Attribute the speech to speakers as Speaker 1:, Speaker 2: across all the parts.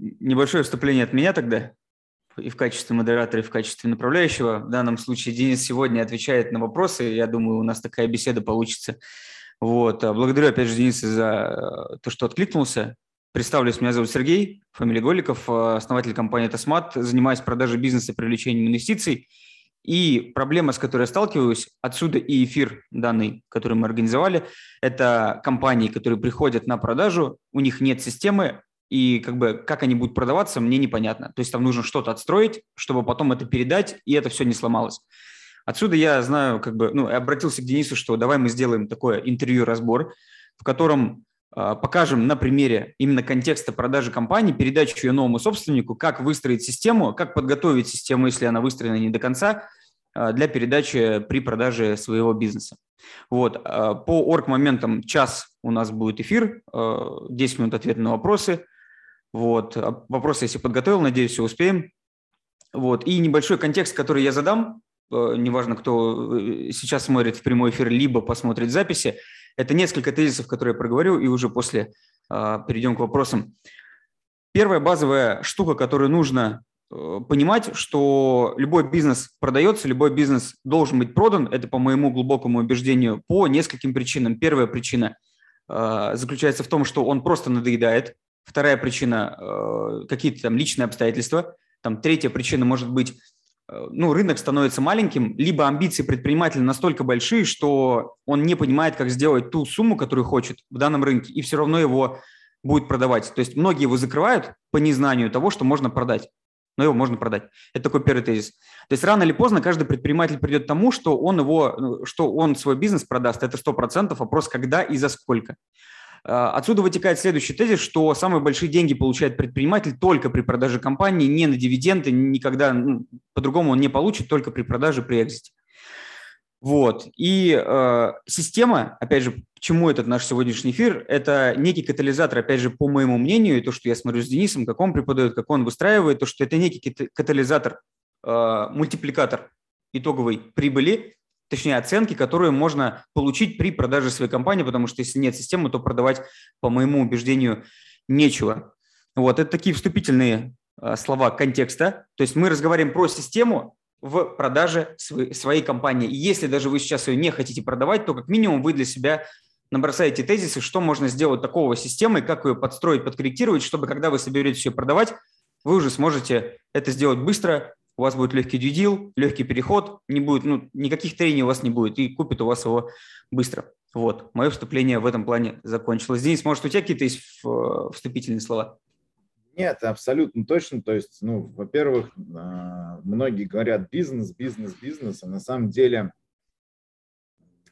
Speaker 1: небольшое вступление от меня тогда, и в качестве модератора, и в качестве направляющего. В данном случае Денис сегодня отвечает на вопросы. Я думаю, у нас такая беседа получится. Вот. А благодарю, опять же, Дениса за то, что откликнулся. Представлюсь, меня зовут Сергей, фамилия Голиков, основатель компании «Тосмат», занимаюсь продажей бизнеса, привлечением инвестиций. И проблема, с которой я сталкиваюсь, отсюда и эфир данный, который мы организовали, это компании, которые приходят на продажу, у них нет системы, и как бы как они будут продаваться, мне непонятно. То есть там нужно что-то отстроить, чтобы потом это передать, и это все не сломалось. Отсюда я знаю, как бы, ну, обратился к Денису, что давай мы сделаем такое интервью-разбор, в котором э, покажем на примере именно контекста продажи компании, передачу ее новому собственнику, как выстроить систему, как подготовить систему, если она выстроена не до конца, э, для передачи при продаже своего бизнеса. Вот. Э, по орг-моментам час у нас будет эфир, 10 минут ответа на вопросы – вот. А вопросы, если подготовил, надеюсь, все успеем. Вот. И небольшой контекст, который я задам, э, неважно, кто э, сейчас смотрит в прямой эфир, либо посмотрит записи, это несколько тезисов, которые я проговорю, и уже после э, перейдем к вопросам. Первая базовая штука, которую нужно понимать, что любой бизнес продается, любой бизнес должен быть продан. Это по моему глубокому убеждению по нескольким причинам. Первая причина заключается в том, что он просто надоедает. Вторая причина э, – какие-то там личные обстоятельства. Там третья причина может быть э, ну, рынок становится маленьким, либо амбиции предпринимателя настолько большие, что он не понимает, как сделать ту сумму, которую хочет в данном рынке, и все равно его будет продавать. То есть многие его закрывают по незнанию того, что можно продать, но его можно продать. Это такой первый тезис. То есть рано или поздно каждый предприниматель придет к тому, что он, его, ну, что он свой бизнес продаст. Это 100%. Вопрос, когда и за сколько. А, отсюда вытекает следующий тезис, что самые большие деньги получает предприниматель только при продаже компании, не на дивиденды, никогда ну, по-другому он не получит, только при продаже, при экзите. Вот. И э, система, опять же, к чему этот наш сегодняшний эфир, это некий катализатор, опять же, по моему мнению, и то, что я смотрю с Денисом, как он преподает, как он выстраивает, то, что это некий катализатор, э, мультипликатор итоговой прибыли, точнее оценки, которые можно получить при продаже своей компании, потому что если нет системы, то продавать, по моему убеждению, нечего. Вот, это такие вступительные а, слова контекста. То есть мы разговариваем про систему в продаже своей компании. И если даже вы сейчас ее не хотите продавать, то как минимум вы для себя набросаете тезисы, что можно сделать такого системой, как ее подстроить, подкорректировать, чтобы когда вы соберетесь ее продавать, вы уже сможете это сделать быстро, у вас будет легкий дьюдил, легкий переход, не будет, ну, никаких трений у вас не будет, и купит у вас его быстро. Вот, мое вступление в этом плане закончилось. Денис, может, у тебя какие-то есть э, вступительные слова?
Speaker 2: Нет, абсолютно точно. То есть, ну, во-первых, а, многие говорят бизнес, бизнес, бизнес, а на самом деле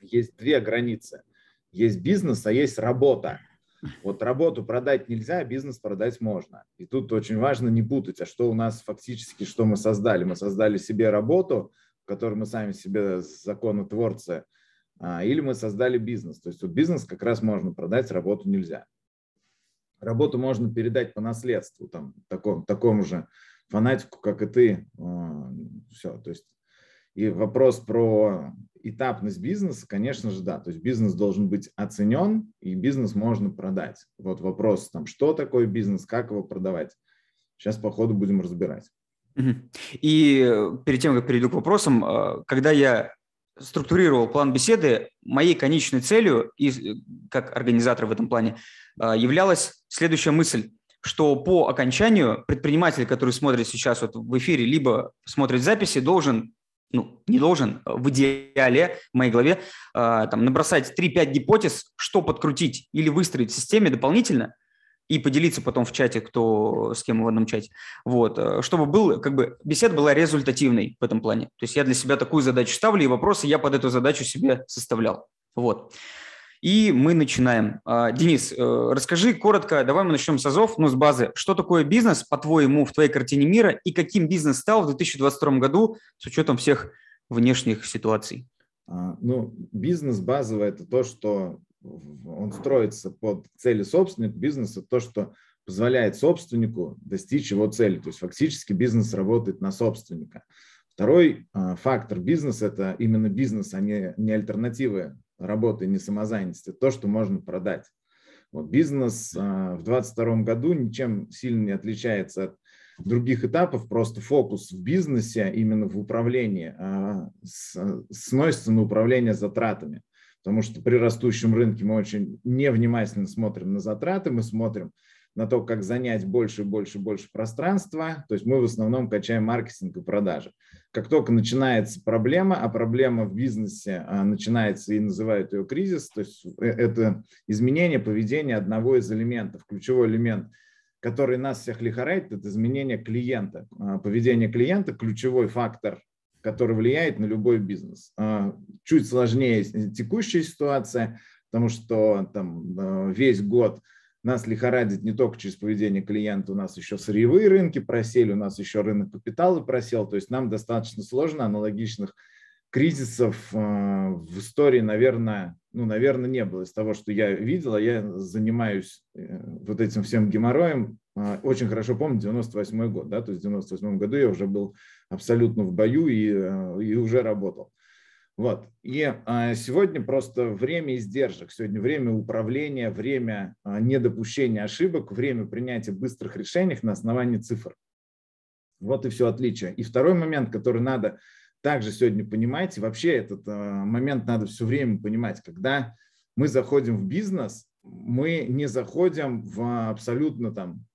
Speaker 2: есть две границы. Есть бизнес, а есть работа. Вот работу продать нельзя, а бизнес продать можно. И тут очень важно не путать, а что у нас фактически, что мы создали. Мы создали себе работу, в которой мы сами себе законотворцы, а, или мы создали бизнес. То есть вот бизнес как раз можно продать, работу нельзя. Работу можно передать по наследству, там, таком, такому же фанатику, как и ты. А, Все, то есть и вопрос про этапность бизнеса, конечно же, да. То есть бизнес должен быть оценен, и бизнес можно продать. Вот вопрос, там, что такое бизнес, как его продавать. Сейчас по ходу будем разбирать.
Speaker 1: И э, перед тем, как перейду к вопросам, э, когда я структурировал план беседы, моей конечной целью, и э, как организатор в этом плане, являлась следующая мысль что по окончанию предприниматель, который смотрит сейчас вот в эфире, либо смотрит записи, должен ну, не должен в идеале, в моей голове, э, там, набросать 3-5 гипотез, что подкрутить или выстроить в системе дополнительно и поделиться потом в чате, кто с кем в одном чате. Вот, э, чтобы был, как бы, беседа была результативной в этом плане. То есть я для себя такую задачу ставлю, и вопросы я под эту задачу себе составлял. Вот. И мы начинаем. А, Денис, э, расскажи коротко, давай мы начнем с АЗОВ, ну, с базы. Что такое бизнес, по-твоему, в твоей картине мира, и каким бизнес стал в 2022 году с учетом всех внешних ситуаций?
Speaker 2: А, ну, бизнес базовый – это то, что он строится под цели собственника. Бизнес – это то, что позволяет собственнику достичь его цели. То есть фактически бизнес работает на собственника. Второй а, фактор бизнеса – это именно бизнес, а не, не альтернативы работы, не самозанятости, то, что можно продать. Вот, бизнес в 2022 году ничем сильно не отличается от других этапов, просто фокус в бизнесе, именно в управлении, сносится на управление затратами. Потому что при растущем рынке мы очень невнимательно смотрим на затраты, мы смотрим на то, как занять больше больше больше пространства. То есть мы в основном качаем маркетинг и продажи. Как только начинается проблема, а проблема в бизнесе а, начинается и называют ее кризис, то есть э, это изменение поведения одного из элементов, ключевой элемент, который нас всех лихорадит, это изменение клиента. А, поведение клиента – ключевой фактор, который влияет на любой бизнес. А, чуть сложнее текущая ситуация, потому что там весь год – нас лихорадит не только через поведение клиента, у нас еще сырьевые рынки просели, у нас еще рынок капитала просел, то есть нам достаточно сложно аналогичных кризисов э, в истории, наверное, ну, наверное, не было из того, что я видел, а я занимаюсь э, вот этим всем геморроем. Э, очень хорошо помню 98 год, да, то есть в 98 году я уже был абсолютно в бою и, и уже работал. Вот. И а, сегодня просто время издержек, сегодня время управления, время а, недопущения ошибок, время принятия быстрых решений на основании цифр. Вот и все отличие. И второй момент, который надо также сегодня понимать, и вообще этот а, момент надо все время понимать, когда мы заходим в бизнес, мы не заходим в абсолютно там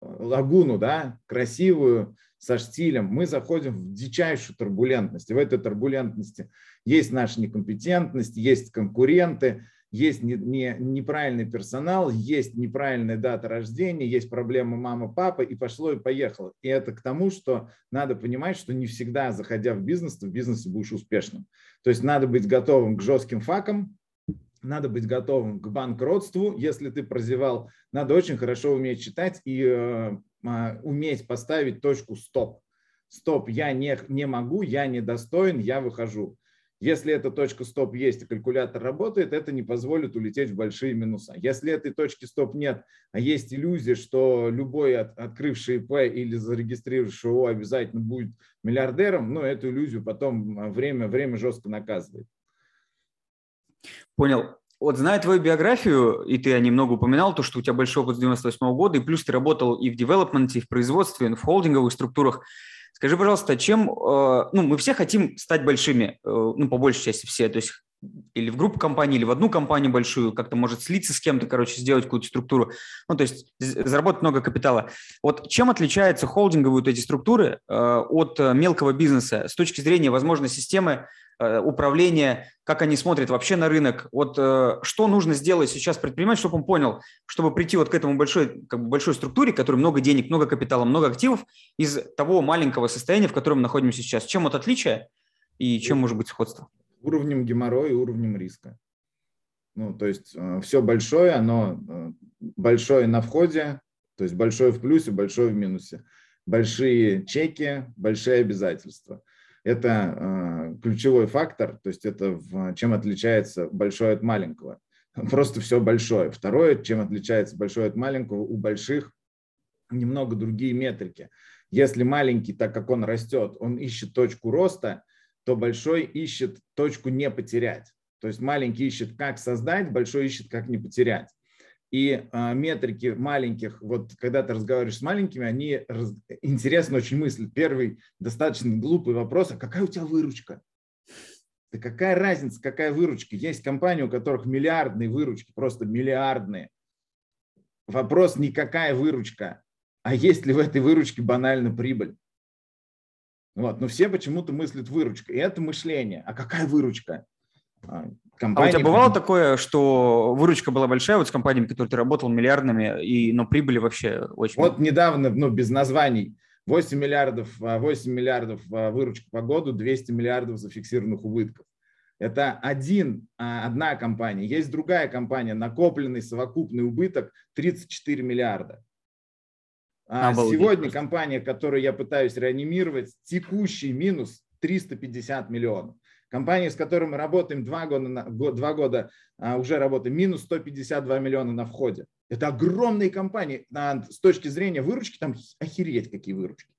Speaker 2: лагуну, да, красивую, со штилем, мы заходим в дичайшую турбулентность. И в этой турбулентности есть наша некомпетентность, есть конкуренты, есть не, не, неправильный персонал, есть неправильная дата рождения, есть проблема мама, папа, и пошло и поехало. И это к тому, что надо понимать, что не всегда, заходя в бизнес, ты в бизнесе будешь успешным. То есть надо быть готовым к жестким факам, надо быть готовым к банкротству. Если ты прозевал, надо очень хорошо уметь читать и э, а, уметь поставить точку стоп. Стоп, я не, не могу, я недостоин, я выхожу. Если эта точка стоп есть и калькулятор работает, это не позволит улететь в большие минуса. Если этой точки стоп нет, а есть иллюзия, что любой от, открывший ИП или зарегистрировавший ООО обязательно будет миллиардером, ну, эту иллюзию потом время, время жестко наказывает.
Speaker 1: Понял. Вот зная твою биографию, и ты немного упоминал, то, что у тебя большой опыт с 98 года, и плюс ты работал и в девелопменте, и в производстве, и в холдинговых структурах. Скажи, пожалуйста, чем, э, ну, мы все хотим стать большими, э, ну, по большей части все, то есть или в группу компаний, или в одну компанию большую, как-то может слиться с кем-то, короче, сделать какую-то структуру, ну, то есть заработать много капитала. Вот чем отличаются холдинговые вот эти структуры э, от мелкого бизнеса с точки зрения, возможно, системы Э, управления, как они смотрят вообще на рынок. Вот э, что нужно сделать сейчас предпринимать, чтобы он понял, чтобы прийти вот к этому большой, как бы большой структуре, которой много денег, много капитала, много активов, из того маленького состояния, в котором мы находимся сейчас. Чем вот отличие и чем может быть сходство?
Speaker 2: Уровнем геморроя и уровнем риска. Ну, то есть э, все большое, оно большое на входе, то есть большое в плюсе, большое в минусе. Большие чеки, большие обязательства – это э, ключевой фактор, то есть это в, чем отличается большое от маленького. Просто все большое. Второе, чем отличается большое от маленького, у больших немного другие метрики. Если маленький, так как он растет, он ищет точку роста, то большой ищет точку не потерять. То есть маленький ищет, как создать, большой ищет, как не потерять. И а, метрики маленьких, вот когда ты разговариваешь с маленькими, они раз, интересно очень мыслят. Первый достаточно глупый вопрос, а какая у тебя выручка? Да какая разница, какая выручка? Есть компании, у которых миллиардные выручки, просто миллиардные. Вопрос не какая выручка, а есть ли в этой выручке банально прибыль. Вот. Но все почему-то мыслят выручка. И это мышление. А какая выручка?
Speaker 1: А, компании. А у тебя бывало такое, что выручка была большая вот с компаниями, которые ты работал, миллиардными, и, но прибыли вообще очень...
Speaker 2: Вот недавно, ну, без названий, 8 миллиардов, 8 а, миллиардов а, выручка по году, 200 миллиардов зафиксированных убытков. Это один, одна компания. Есть другая компания, накопленный совокупный убыток 34 миллиарда. А сегодня компания, которую я пытаюсь реанимировать, текущий минус 350 миллионов. Компания, с которой мы работаем два года, два года а, уже работаем, минус 152 миллиона на входе. Это огромные компании. С точки зрения выручки, там охереть какие выручки.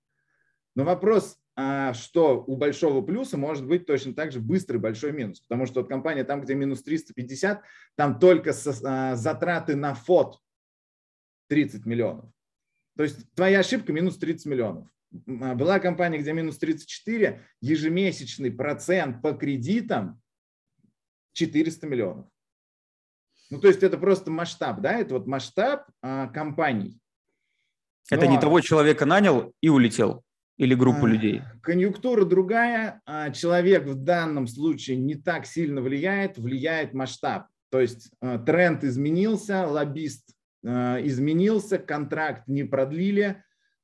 Speaker 2: Но вопрос, а, что у большого плюса может быть точно так же быстрый большой минус. Потому что вот компания там, где минус 350, там только со, затраты на фот 30 миллионов. То есть твоя ошибка минус 30 миллионов. Была компания, где минус 34, ежемесячный процент по кредитам 400 миллионов. Ну, то есть это просто масштаб, да, это вот масштаб а, компаний.
Speaker 1: Это Но... не того человека нанял и улетел или группу а, людей?
Speaker 2: Конъюнктура другая. А человек в данном случае не так сильно влияет, влияет масштаб. То есть а, тренд изменился, лоббист а, изменился, контракт не продлили.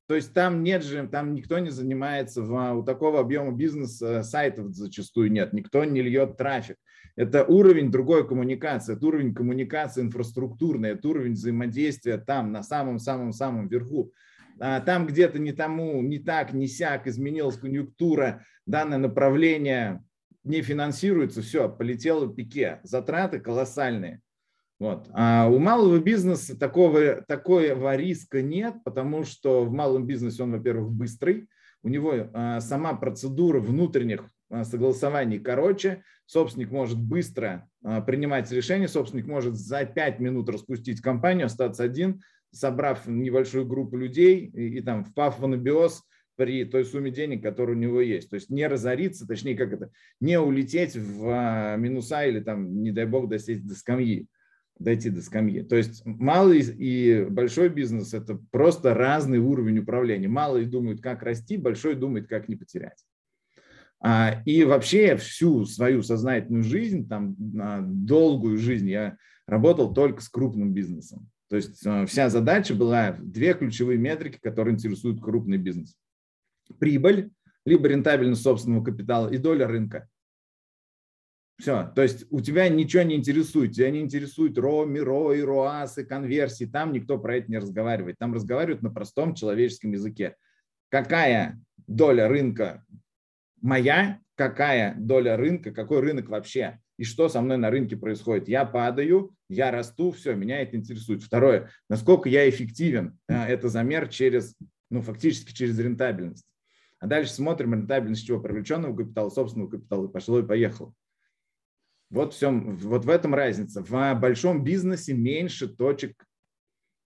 Speaker 2: То есть там нет же, там никто не занимается, в, у такого объема бизнеса сайтов зачастую нет, никто не льет трафик. Это уровень другой коммуникации, это уровень коммуникации инфраструктурной, это уровень взаимодействия там, на самом-самом-самом верху. А там где-то не тому, не так, не сяк, изменилась конъюнктура, данное направление не финансируется, все, полетело пике, затраты колоссальные. Вот. А у малого бизнеса такого, такого риска нет, потому что в малом бизнесе он, во-первых, быстрый, у него а, сама процедура внутренних а, согласований короче, собственник может быстро а, принимать решения, собственник может за 5 минут распустить компанию, остаться один, собрав небольшую группу людей и, и там впав в анабиоз при той сумме денег, которая у него есть. То есть не разориться, точнее, как это, не улететь в а, минуса или там, не дай бог, досесть до скамьи дойти до скамьи. То есть малый и большой бизнес – это просто разный уровень управления. Малый думает, как расти, большой думает, как не потерять. А, и вообще всю свою сознательную жизнь, там, долгую жизнь я работал только с крупным бизнесом. То есть а, вся задача была две ключевые метрики, которые интересуют крупный бизнес. Прибыль, либо рентабельность собственного капитала и доля рынка. Все, то есть у тебя ничего не интересует, тебя не интересует РО, МИРО, и РОАСы, конверсии, там никто про это не разговаривает. Там разговаривают на простом человеческом языке. Какая доля рынка моя, какая доля рынка, какой рынок вообще, и что со мной на рынке происходит. Я падаю, я расту, все, меня это интересует. Второе, насколько я эффективен, это замер через, ну, фактически через рентабельность. А дальше смотрим рентабельность чего? Привлеченного капитала, собственного капитала, пошло и поехало. Вот, все, вот в этом разница. В большом бизнесе меньше точек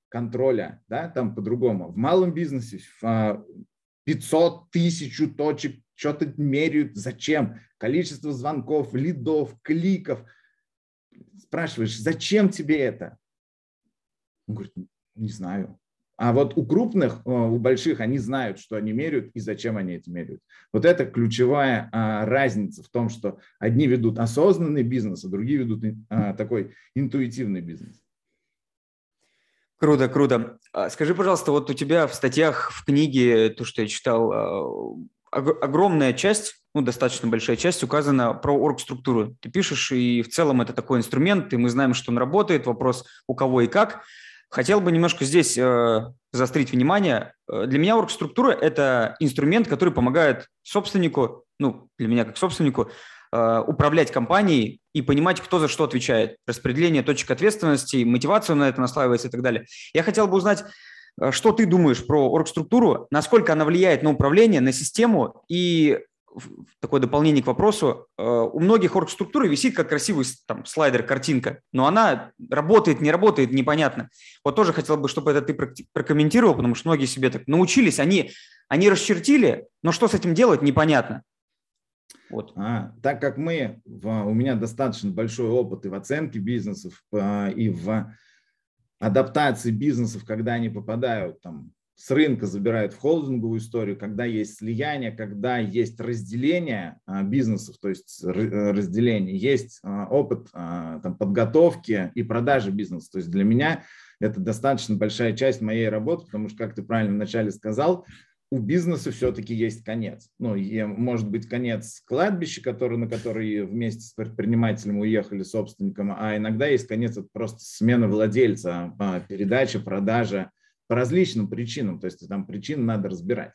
Speaker 2: контроля, да, там по-другому. В малом бизнесе 500 тысяч точек что-то меряют, зачем? Количество звонков, лидов, кликов. Спрашиваешь, зачем тебе это? Он говорит, не знаю. А вот у крупных, э, у больших, они знают, что они меряют и зачем они это меряют. Вот это ключевая а, разница в том, что одни ведут осознанный бизнес, а другие ведут а, такой интуитивный бизнес.
Speaker 1: Круто, круто. А скажи, пожалуйста, вот у тебя в статьях, в книге, то, что я читал, огромная часть, ну, достаточно большая часть указана про оргструктуру. Ты пишешь, и в целом это такой инструмент, и мы знаем, что он работает, вопрос у кого и как. Хотел бы немножко здесь э, заострить внимание. Э, для меня оргструктура – это инструмент, который помогает собственнику, ну, для меня как собственнику, э, управлять компанией и понимать, кто за что отвечает. Распределение точек ответственности, мотивацию на это наслаивается и так далее. Я хотел бы узнать, Э, что ты думаешь про оргструктуру, насколько она влияет на управление, на систему и такое дополнение к вопросу. Э, у многих оргструктуры висит как красивый там, слайдер, картинка, но она работает, не работает, непонятно. Вот тоже хотел бы, чтобы это ты прокомментировал, потому что многие себе так научились, они, они расчертили, но что с этим делать, непонятно.
Speaker 2: Вот. А, так как мы, у меня достаточно большой опыт и в оценке бизнесов, э, и в адаптации бизнесов, когда они попадают там с рынка забирают в холдинговую историю, когда есть слияние, когда есть разделение а, бизнесов, то есть разделение, есть а, опыт а, там, подготовки и продажи бизнеса. То есть для меня это достаточно большая часть моей работы, потому что, как ты правильно вначале сказал, у бизнеса все-таки есть конец. Ну, и может быть конец кладбища, который, на который вместе с предпринимателем уехали собственником, а иногда есть конец это просто смена владельца, передача, продажа по различным причинам. То есть там причин надо разбирать.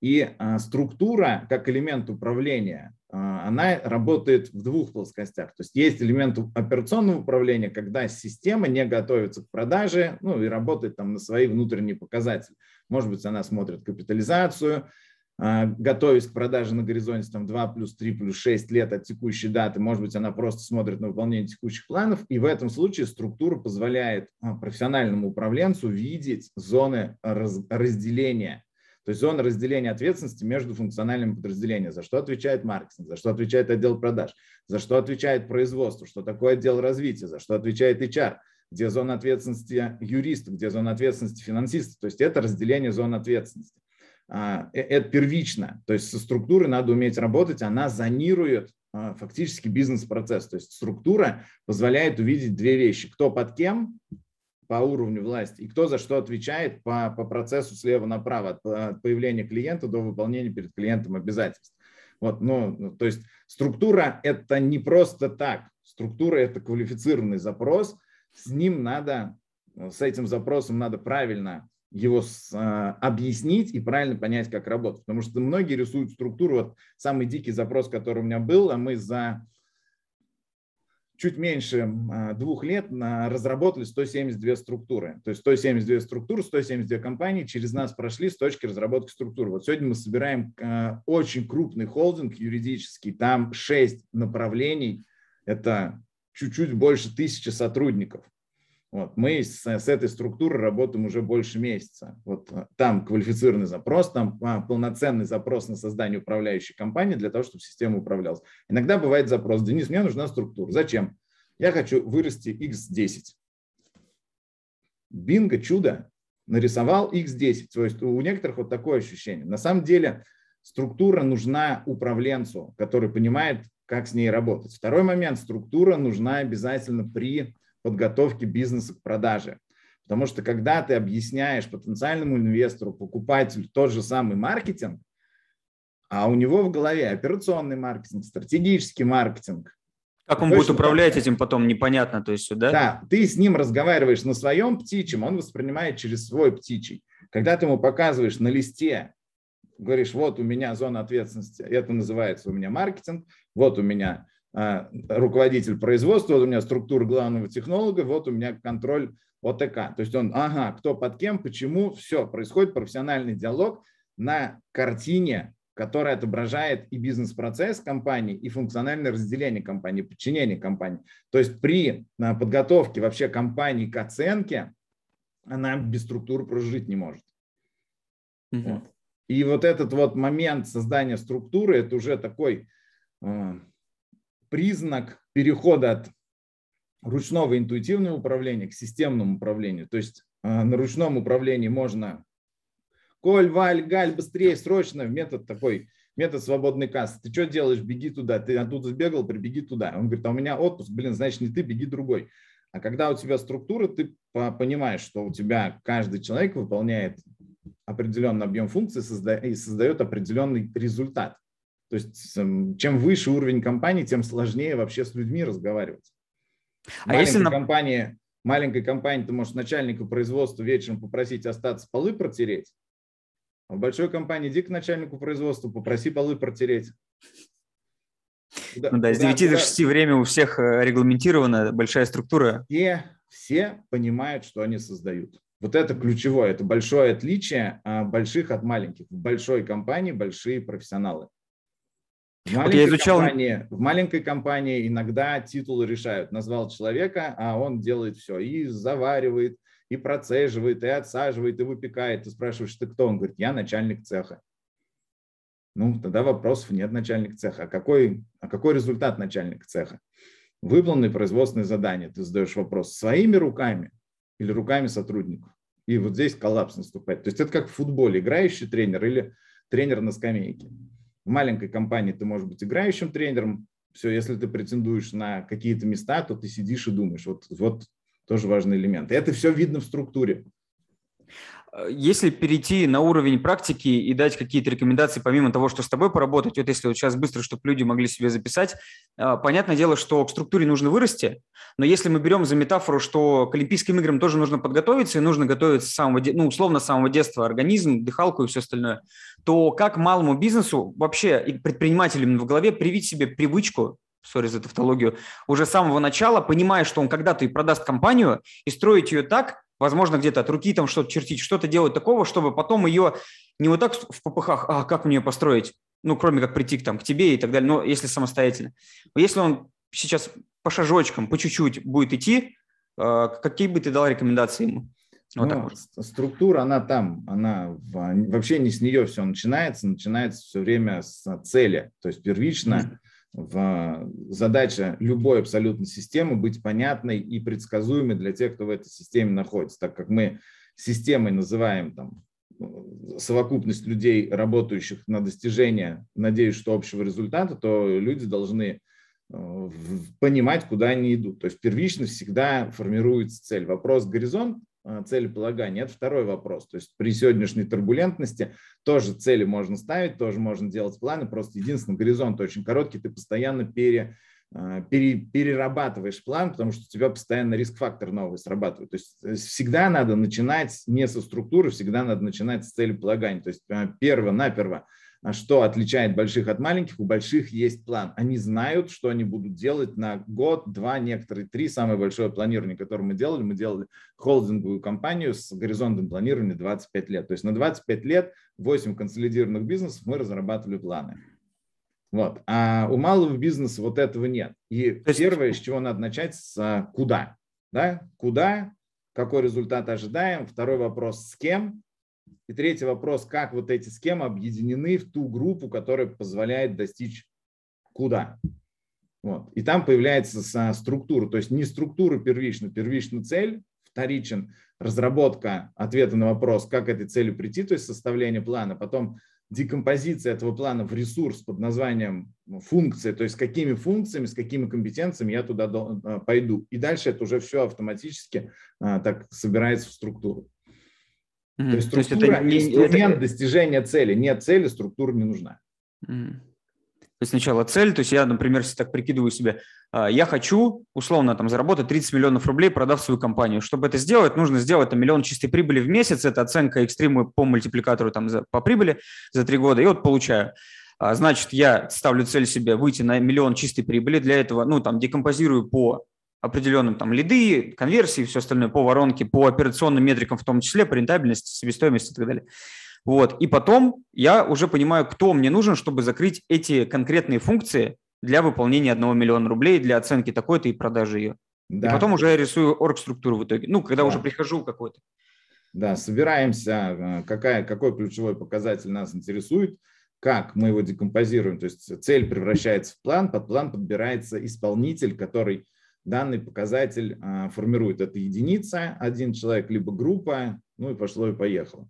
Speaker 2: И а, структура как элемент управления, а, она работает в двух плоскостях. То есть есть элемент операционного управления, когда система не готовится к продаже, ну и работает там на свои внутренние показатели. Может быть, она смотрит капитализацию, готовясь к продаже на горизонте там 2 плюс 3 плюс 6 лет от текущей даты, может быть, она просто смотрит на выполнение текущих планов, и в этом случае структура позволяет а, профессиональному управленцу видеть зоны раз, разделения, то есть зоны разделения ответственности между функциональными подразделениями, за что отвечает маркетинг, за что отвечает отдел продаж, за что отвечает производство, что такое отдел развития, за что отвечает HR, где зона ответственности юриста, где зона ответственности финансиста, то есть это разделение зон ответственности. А, э, это первично. То есть со структурой надо уметь работать, она зонирует а, фактически бизнес-процесс. То есть структура позволяет увидеть две вещи. Кто под кем по уровню власти и кто за что отвечает по, по процессу слева направо, от, от появления клиента до выполнения перед клиентом обязательств. Вот, ну, ну, то есть структура – это не просто так. Структура – это квалифицированный запрос. С ним надо, с этим запросом надо правильно его с, а, объяснить и правильно понять, как работать. Потому что многие рисуют структуру. Вот самый дикий запрос, который у меня был, а мы за чуть меньше а, двух лет разработали 172 структуры. То есть 172 структуры, 172 компании через нас прошли с точки разработки структуры. Вот сегодня мы собираем а, очень крупный холдинг юридический, там 6 направлений, это чуть-чуть больше тысячи сотрудников. Вот, мы с, с этой структурой работаем уже больше месяца. Вот э, там квалифицированный запрос, там а, полноценный запрос на создание управляющей компании для того, чтобы система управлялась. Иногда бывает запрос, Денис, мне нужна структура. Зачем? Я хочу вырасти x10. Бинго, чудо, нарисовал x10. То есть у некоторых вот такое ощущение. На самом деле структура нужна управленцу, который понимает, как с ней работать. Второй момент, структура нужна обязательно при подготовки бизнеса к продаже. Потому что когда ты объясняешь потенциальному инвестору, покупателю тот же самый маркетинг, а у него в голове операционный маркетинг, стратегический маркетинг.
Speaker 1: Как он будет управлять этим потом, непонятно. То есть, да?
Speaker 2: да, ты с ним разговариваешь на своем птичьем, он воспринимает через свой птичий. Когда ты ему показываешь на листе, говоришь, вот у меня зона ответственности, это называется у меня маркетинг, вот у меня руководитель производства, вот у меня структура главного технолога, вот у меня контроль ОТК. То есть он, ага, кто под кем, почему, все, происходит профессиональный диалог на картине, которая отображает и бизнес-процесс компании, и функциональное разделение компании, подчинение компании. То есть при а, подготовке вообще компании к оценке она без структуры прожить не может. Угу. Вот. И вот этот вот момент создания структуры, это уже такой а, признак перехода от ручного интуитивного управления к системному управлению. То есть э, на ручном управлении можно Коль, Валь, Галь, быстрее, срочно, метод такой, метод свободной кассы. Ты что делаешь, беги туда, ты оттуда сбегал, прибеги туда. Он говорит, а у меня отпуск, блин, значит не ты, беги другой. А когда у тебя структура, ты понимаешь, что у тебя каждый человек выполняет определенный объем функций и создает определенный результат. То есть чем выше уровень компании, тем сложнее вообще с людьми разговаривать. А маленькой если компании, маленькой компании ты можешь начальника производства вечером попросить остаться полы протереть, а в большой компании иди к начальнику производства, попроси полы протереть.
Speaker 1: Куда, ну да, с 9 до 6 время у всех э, регламентирована большая структура.
Speaker 2: Все, все понимают, что они создают. Вот это ключевое, это большое отличие а, больших от маленьких. В большой компании большие профессионалы. В маленькой, вот я изучал... компании, в маленькой компании иногда титулы решают. Назвал человека, а он делает все. И заваривает, и процеживает, и отсаживает, и выпекает. Ты спрашиваешь, ты кто? Он говорит, я начальник цеха. Ну, тогда вопросов нет, начальник цеха. А какой, а какой результат начальник цеха? Выполненные производственные задания. Ты задаешь вопрос своими руками или руками сотрудников. И вот здесь коллапс наступает. То есть это как в футболе. Играющий тренер или тренер на скамейке. В маленькой компании ты можешь быть играющим тренером. Все, если ты претендуешь на какие-то места, то ты сидишь и думаешь. Вот, вот тоже важный элемент. И это все видно в структуре.
Speaker 1: Если перейти на уровень практики и дать какие-то рекомендации, помимо того, что с тобой поработать, вот если вот сейчас быстро, чтобы люди могли себе записать, а, понятное дело, что к структуре нужно вырасти, но если мы берем за метафору, что к Олимпийским играм тоже нужно подготовиться, и нужно готовиться с самого, ну, условно, с самого детства, организм, дыхалку и все остальное, то как малому бизнесу вообще и предпринимателям в голове привить себе привычку сори за тавтологию, уже с самого начала, понимая, что он когда-то и продаст компанию, и строить ее так, возможно, где-то от руки там что-то чертить, что-то делать такого, чтобы потом ее не вот так в попыхах, а как мне построить, ну, кроме как прийти к, там, к тебе и так далее, но если самостоятельно. Если он сейчас по шажочкам, по чуть-чуть будет идти, э, какие бы ты дал рекомендации ему?
Speaker 2: Вот ну, вот. Структура, она там, она вообще не с нее все начинается, начинается все время с цели. То есть первично в задача любой абсолютно системы быть понятной и предсказуемой для тех, кто в этой системе находится, так как мы системой называем там, совокупность людей, работающих на достижение, надеюсь, что общего результата, то люди должны э, понимать, куда они идут. То есть первично всегда формируется цель. Вопрос горизонт э, целеполагания – это второй вопрос. То есть при сегодняшней турбулентности тоже цели можно ставить, тоже можно делать планы, просто единственный горизонт очень короткий, ты постоянно пере, а, пере, перерабатываешь план, потому что у тебя постоянно риск-фактор новый срабатывает. То есть э, всегда надо начинать не со структуры, всегда надо начинать с целеполагания. То есть перво-наперво, что отличает больших от маленьких, у больших есть план. Они знают, что они будут делать на год, два, некоторые три. Самое большое планирование, которое мы делали, мы делали холдинговую компанию с горизонтом планирования 25 лет. То есть на 25 лет 8 консолидированных бизнесов мы разрабатывали планы. Вот. А у малого бизнеса вот этого нет. И первое, с чего надо начать, с а, куда. Да? Куда, какой результат ожидаем. Второй вопрос, с кем. И третий вопрос, как вот эти схемы объединены в ту группу, которая позволяет достичь куда. Вот. И там появляется структура, то есть не структура первична, первична цель, вторичен разработка ответа на вопрос, как к этой цели прийти, то есть составление плана, потом декомпозиция этого плана в ресурс под названием ну, функция, то есть какими функциями, с какими компетенциями я туда а, пойду. И дальше это уже все автоматически а, так собирается в структуру. Mm-hmm. То есть структура то есть это не, инструмент это... достижения цели. Нет цели, структура не нужна.
Speaker 1: Mm-hmm. То есть сначала цель, то есть я, например, если так прикидываю себе, а, я хочу условно там заработать 30 миллионов рублей, продав свою компанию. Чтобы это сделать, нужно сделать там, миллион чистой прибыли в месяц, это оценка экстрима по мультипликатору там, за, по прибыли за три года, и вот получаю. А, значит, я ставлю цель себе выйти на миллион чистой прибыли, для этого, ну, там, декомпозирую по определенным там лиды, конверсии, все остальное, по воронке, по операционным метрикам в том числе, по рентабельности, себестоимости и так далее. Вот. И потом я уже понимаю, кто мне нужен, чтобы закрыть эти конкретные функции для выполнения одного миллиона рублей, для оценки такой-то и продажи ее. Да. И потом уже я рисую орг-структуру в итоге. Ну, когда да. уже прихожу какой-то.
Speaker 2: Да, собираемся, э, какая, какой ключевой показатель нас интересует, как мы его декомпозируем. То есть цель превращается в план, под план подбирается исполнитель, который данный показатель а, формирует. Это единица, один человек, либо группа, ну и пошло и поехало.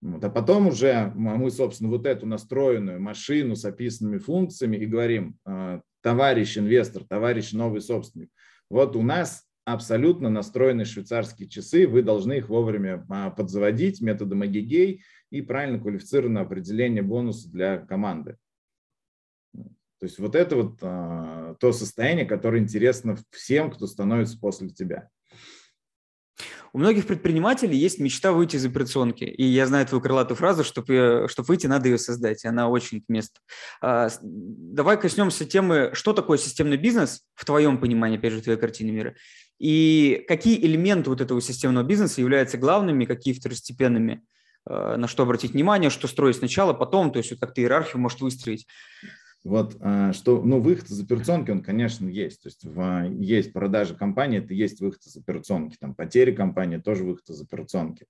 Speaker 2: Вот. А потом уже мы, собственно, вот эту настроенную машину с описанными функциями и говорим, а, товарищ инвестор, товарищ новый собственник, вот у нас абсолютно настроены швейцарские часы, вы должны их вовремя а, подзаводить методом эгегей и правильно квалифицированное определение бонуса для команды. То есть вот это вот а, то состояние, которое интересно всем, кто становится после тебя.
Speaker 1: У многих предпринимателей есть мечта выйти из операционки. И я знаю твою крылатую фразу, чтобы, чтобы выйти, надо ее создать. И она очень к месту. А, давай коснемся темы, что такое системный бизнес в твоем понимании, опять же, твоей картине мира. И какие элементы вот этого системного бизнеса являются главными, какие второстепенными, а, на что обратить внимание, что строить сначала, потом, то есть вот как ты иерархию можешь выстроить.
Speaker 2: Вот а, что, ну, выход из операционки, он, конечно, есть. То есть в, есть продажа компании, это есть выход из операционки. Там потери компании тоже выход из операционки.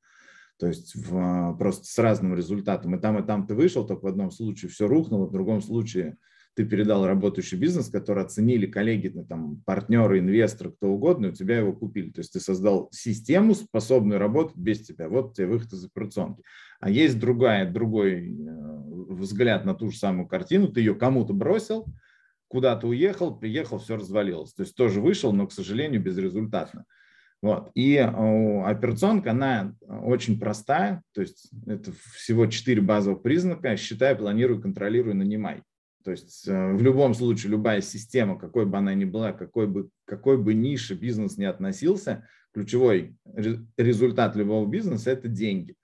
Speaker 2: То есть в, просто с разным результатом. И там, и там ты вышел, только в одном случае все рухнуло, в другом случае ты передал работающий бизнес, который оценили коллеги, ну, там, партнеры, инвесторы, кто угодно, и у тебя его купили. То есть ты создал систему, способную работать без тебя. Вот тебе выход из операционки. А есть другая, другой э, взгляд на ту же самую картину. Ты ее кому-то бросил, куда-то уехал, приехал, все развалилось. То есть тоже вышел, но, к сожалению, безрезультатно. Вот. И э, операционка, она очень простая, то есть это всего четыре базовых признака. Считай, планируй, контролируй, нанимай. То есть э, в любом случае любая система, какой бы она ни была, какой бы, какой бы нише бизнес не относился, ключевой результат любого бизнеса – это деньги.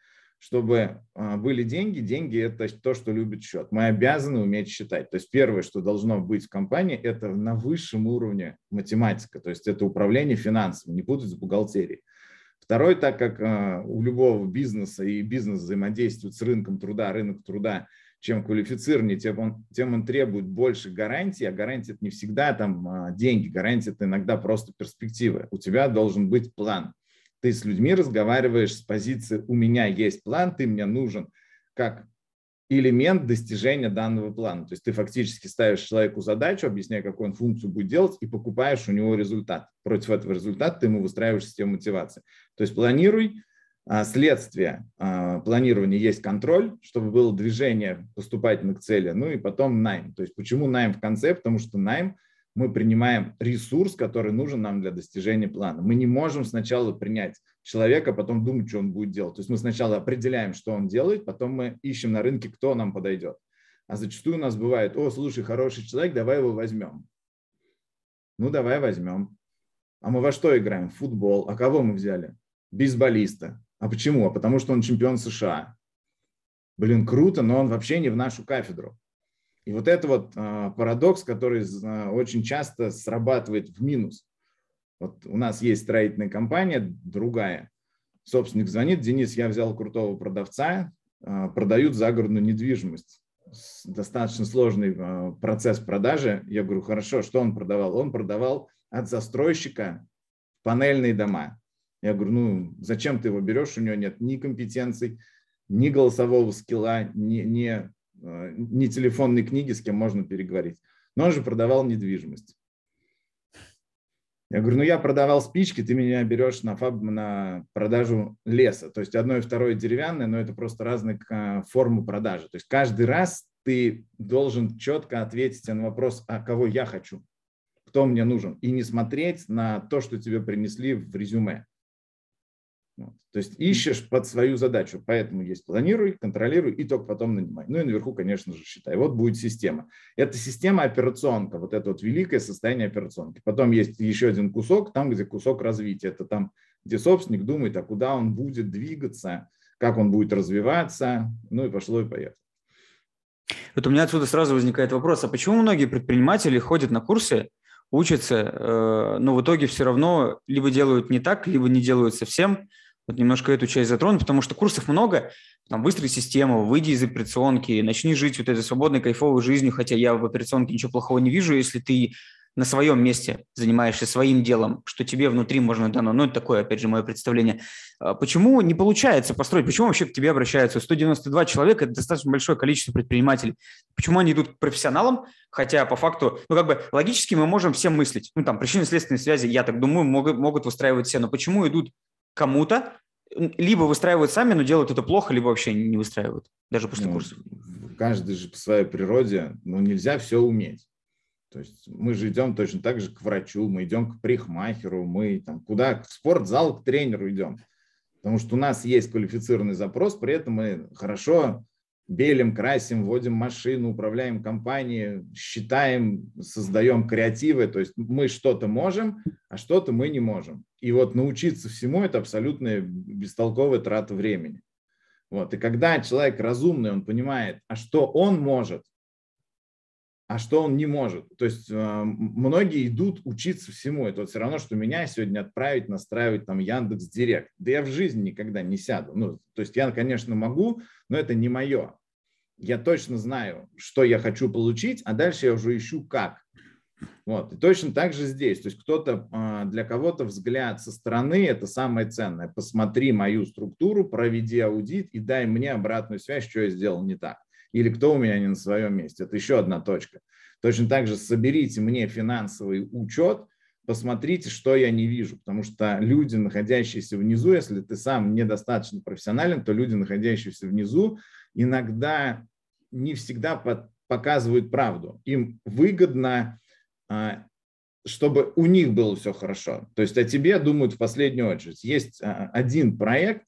Speaker 2: Чтобы э, были деньги, деньги – это то, что любит счет. Мы обязаны уметь считать. То есть первое, что должно быть в компании, это на высшем уровне математика, то есть это управление финансами, не путать с бухгалтерией. Второй, так как э, у любого бизнеса и бизнес взаимодействует с рынком труда, рынок труда, чем квалифицированнее, тем он, тем он требует больше гарантий, а гарантия это не всегда там а, деньги, гарантия это иногда просто перспективы. У тебя должен быть план. Ты с людьми разговариваешь с позиции «у меня есть план, ты мне нужен как элемент достижения данного плана. То есть ты фактически ставишь человеку задачу, объясняя, какую он функцию будет делать, и покупаешь у него результат. Против этого результата ты ему выстраиваешь систему мотивации. То есть планируй, а, следствие а, планирования есть контроль, чтобы было движение поступательно к цели, ну и потом найм. То есть почему найм в конце? Потому что найм мы принимаем ресурс, который нужен нам для достижения плана. Мы не можем сначала принять человека, потом думать, что он будет делать. То есть мы сначала определяем, что он делает, потом мы ищем на рынке, кто нам подойдет. А зачастую у нас бывает, о, слушай, хороший человек, давай его возьмем. Ну, давай возьмем. А мы во что играем? В футбол. А кого мы взяли? Бейсболиста. А почему? А потому что он чемпион США. Блин, круто, но он вообще не в нашу кафедру. И вот это вот э, парадокс, который э, очень часто срабатывает в минус. Вот у нас есть строительная компания, другая. Собственник звонит, Денис, я взял крутого продавца, э, продают загородную недвижимость. Достаточно сложный процесс продажи. Я говорю, хорошо, что он продавал? Он продавал от застройщика панельные дома. Я говорю, ну зачем ты его берешь? У него нет ни компетенций, ни голосового скилла, ни, ни не телефонной книги, с кем можно переговорить. Но он же продавал недвижимость. Я говорю, ну я продавал спички, ты меня берешь на, фаб, на продажу леса. То есть одно и второе деревянное, но это просто разные формы продажи. То есть каждый раз ты должен четко ответить на вопрос, а кого я хочу, кто мне нужен, и не смотреть на то, что тебе принесли в резюме. Вот. То есть ищешь под свою задачу, поэтому есть планируй, контролируй и только потом нанимай. Ну и наверху, конечно же, считай. Вот будет система. Это система операционка, вот это вот великое состояние операционки. Потом есть еще один кусок, там, где кусок развития. Это там, где собственник думает, а куда он будет двигаться, как он будет развиваться, ну и пошло и поехало.
Speaker 1: Вот у меня отсюда сразу возникает вопрос, а почему многие предприниматели ходят на курсы, учатся, э, но в итоге все равно либо делают не так, либо не делают совсем, вот немножко эту часть затрону, потому что курсов много, там, выстрои систему, выйди из операционки, начни жить вот этой свободной, кайфовой жизнью, хотя я в операционке ничего плохого не вижу, если ты на своем месте занимаешься своим делом, что тебе внутри можно дано. Ну, это такое, опять же, мое представление. А почему не получается построить? Почему вообще к тебе обращаются? 192 человека – это достаточно большое количество предпринимателей. Почему они идут к профессионалам? Хотя по факту, ну, как бы логически мы можем все мыслить. Ну, там, причинно-следственные связи, я так думаю, могут, могут выстраивать все. Но почему идут кому-то, либо выстраивают сами, но делают это плохо, либо вообще не выстраивают, даже после ну, курсов.
Speaker 2: Каждый же по своей природе, ну, нельзя все уметь. То есть мы же идем точно так же к врачу, мы идем к парикмахеру, мы там куда, в спортзал, к тренеру идем. Потому что у нас есть квалифицированный запрос, при этом мы хорошо белим, красим, вводим машину, управляем компанией, считаем, создаем креативы. То есть мы что-то можем, а что-то мы не можем. И вот научиться всему – это абсолютная бестолковая трата времени. Вот. И когда человек разумный, он понимает, а что он может, а что он не может. То есть э, многие идут учиться всему. Это вот все равно, что меня сегодня отправить, настраивать там Яндекс Директ. Да я в жизни никогда не сяду. Ну, то есть я, конечно, могу, но это не мое. Я точно знаю, что я хочу получить, а дальше я уже ищу как. Вот. И точно так же здесь. То есть кто-то, э, для кого-то взгляд со стороны – это самое ценное. Посмотри мою структуру, проведи аудит и дай мне обратную связь, что я сделал не так или кто у меня не на своем месте. Это еще одна точка. Точно так же соберите мне финансовый учет, посмотрите, что я не вижу, потому что люди, находящиеся внизу, если ты сам недостаточно профессионален, то люди, находящиеся внизу, иногда не всегда показывают правду. Им выгодно, а, чтобы у них было все хорошо. То есть о тебе думают в последнюю очередь. Есть а, один проект,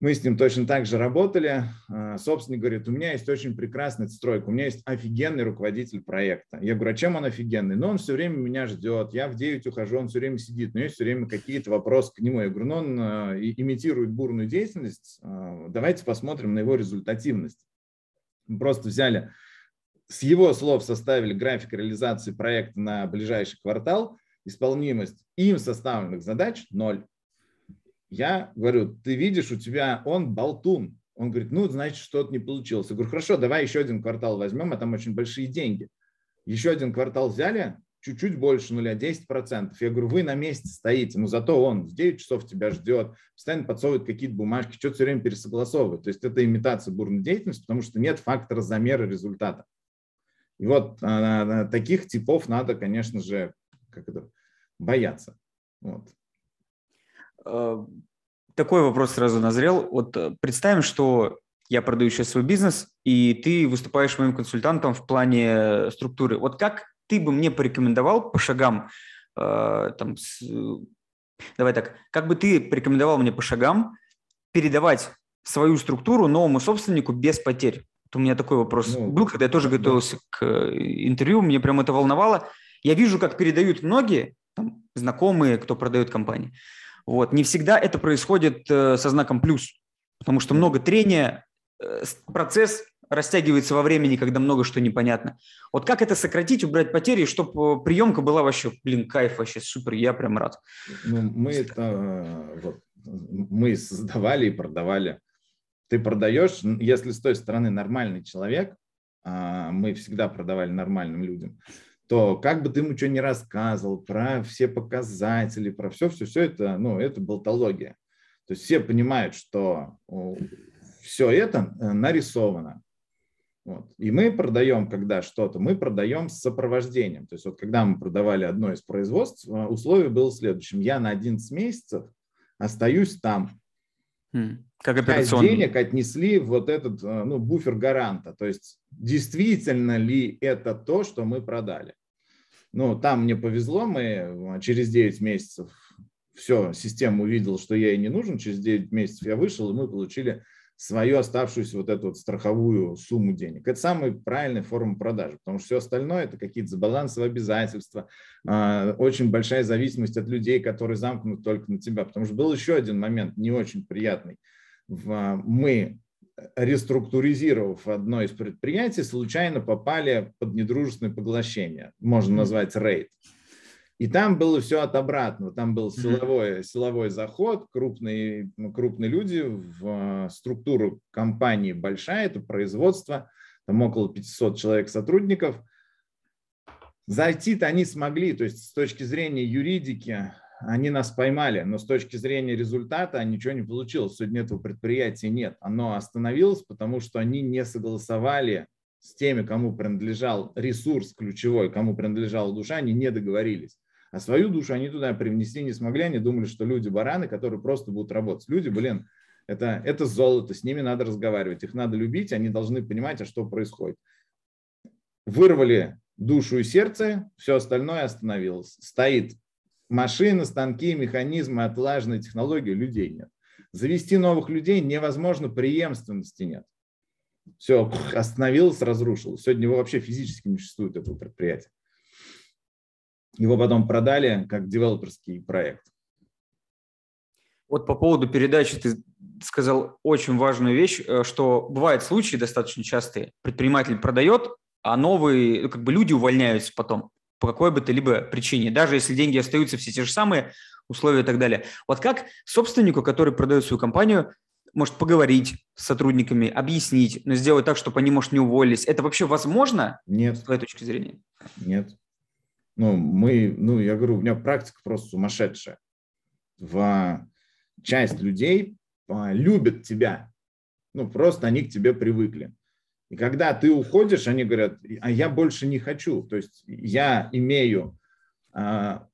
Speaker 2: мы с ним точно так же работали. А, собственник говорит, у меня есть очень прекрасная стройка, у меня есть офигенный руководитель проекта. Я говорю, а чем он офигенный? Ну, он все время меня ждет, я в 9 ухожу, он все время сидит, но есть все время какие-то вопросы к нему. Я говорю, ну, он а, имитирует бурную деятельность, а, давайте посмотрим на его результативность. Мы просто взяли, с его слов составили график реализации проекта на ближайший квартал, исполнимость им составленных задач – ноль. я говорю, ты видишь, у тебя он болтун. Он говорит, ну, значит, что-то не получилось. Я говорю, хорошо, давай еще один квартал возьмем, а там очень большие деньги. Еще один квартал взяли, чуть-чуть больше нуля, 10%. Я говорю, вы на месте стоите, но зато он в 9 часов тебя ждет, постоянно подсовывает какие-то бумажки, что-то все время пересогласовывает. То есть это имитация бурной деятельности, потому что нет фактора замера результата. И вот а, таких типов надо, конечно же, как это, бояться. Вот.
Speaker 1: А, такой вопрос сразу назрел. Вот э, представим, что я продаю сейчас свой бизнес, и ты выступаешь моим консультантом в плане структуры. Вот как ты бы мне порекомендовал по шагам, э, там, с, давай так, как бы ты порекомендовал мне по шагам передавать свою структуру новому собственнику без потерь? Вот у меня такой вопрос ну, был, когда я тоже готовился да. к э, интервью, мне прям это волновало. Я вижу, как передают многие, там, знакомые, кто продает компании. Вот. Не всегда это происходит э, со знаком плюс, потому что много трения, э, процесс растягивается во времени, когда много что непонятно. Вот как это сократить, убрать потери, чтобы приемка была вообще, блин, кайф вообще, супер, я прям рад.
Speaker 2: Ну, мы это вот, мы создавали и продавали. Ты продаешь, если с той стороны нормальный человек, а мы всегда продавали нормальным людям, то как бы ты ему что ни рассказывал про все показатели, про все, все, все это, ну, это болтология. То есть все понимают, что все это э, нарисовано. Вот. И мы продаем, когда что-то, мы продаем с сопровождением. То есть вот когда мы продавали одно из производств, э, условие было следующим. Я на 11 месяцев остаюсь там.
Speaker 1: Хм, как операционный.
Speaker 2: денег отнесли в вот этот э, ну, буфер гаранта. То есть действительно ли это то, что мы продали. Ну, там мне повезло, мы через 9 месяцев все, система увидела, что я ей не нужен, через 9 месяцев я вышел, и мы получили свою оставшуюся вот эту вот страховую сумму денег. Это самая правильная форма продажи, потому что все остальное это какие-то забалансовые обязательства, а, очень большая зависимость от людей, которые замкнуты только на тебя. Потому что был еще один момент не очень приятный. Мы реструктуризировав одно из предприятий, случайно попали под недружественное поглощение, можно назвать рейд. И там было все от обратного. Там был силовой, силовой заход, крупные, крупные люди в э, структуру компании большая, это производство, там около 500 человек сотрудников. Зайти-то они смогли, то есть с точки зрения юридики они нас поймали, но с точки зрения результата ничего не получилось. Сегодня этого предприятия нет. Оно остановилось, потому что они не согласовали с теми, кому принадлежал ресурс ключевой, кому принадлежала душа, они не договорились. А свою душу они туда привнести не смогли, они думали, что люди бараны, которые просто будут работать. Люди, блин, это, это золото, с ними надо разговаривать, их надо любить, они должны понимать, а что происходит. Вырвали душу и сердце, все остальное остановилось. Стоит машины, станки, механизмы, отлаженные технологии, людей нет. Завести новых людей невозможно, преемственности нет. Все, остановилось, разрушилось. Сегодня его вообще физически не существует, этого предприятия. Его потом продали как девелоперский проект.
Speaker 1: Вот по поводу передачи ты сказал очень важную вещь, э, что бывают случаи достаточно частые. Предприниматель продает, а новые, ну, как бы люди увольняются потом по какой бы то либо причине, даже если деньги остаются все те же самые, условия и так далее. Вот как собственнику, который продает свою компанию, может поговорить с сотрудниками, объяснить, но сделать так, чтобы они, может, не уволились. Это вообще возможно?
Speaker 2: Нет.
Speaker 1: С твоей точки зрения?
Speaker 2: Нет. Ну, мы, ну, я говорю, у меня практика просто сумасшедшая. В часть людей а, любят тебя. Ну, просто они к тебе привыкли. И когда ты уходишь, они говорят, а я больше не хочу. То есть я имею а,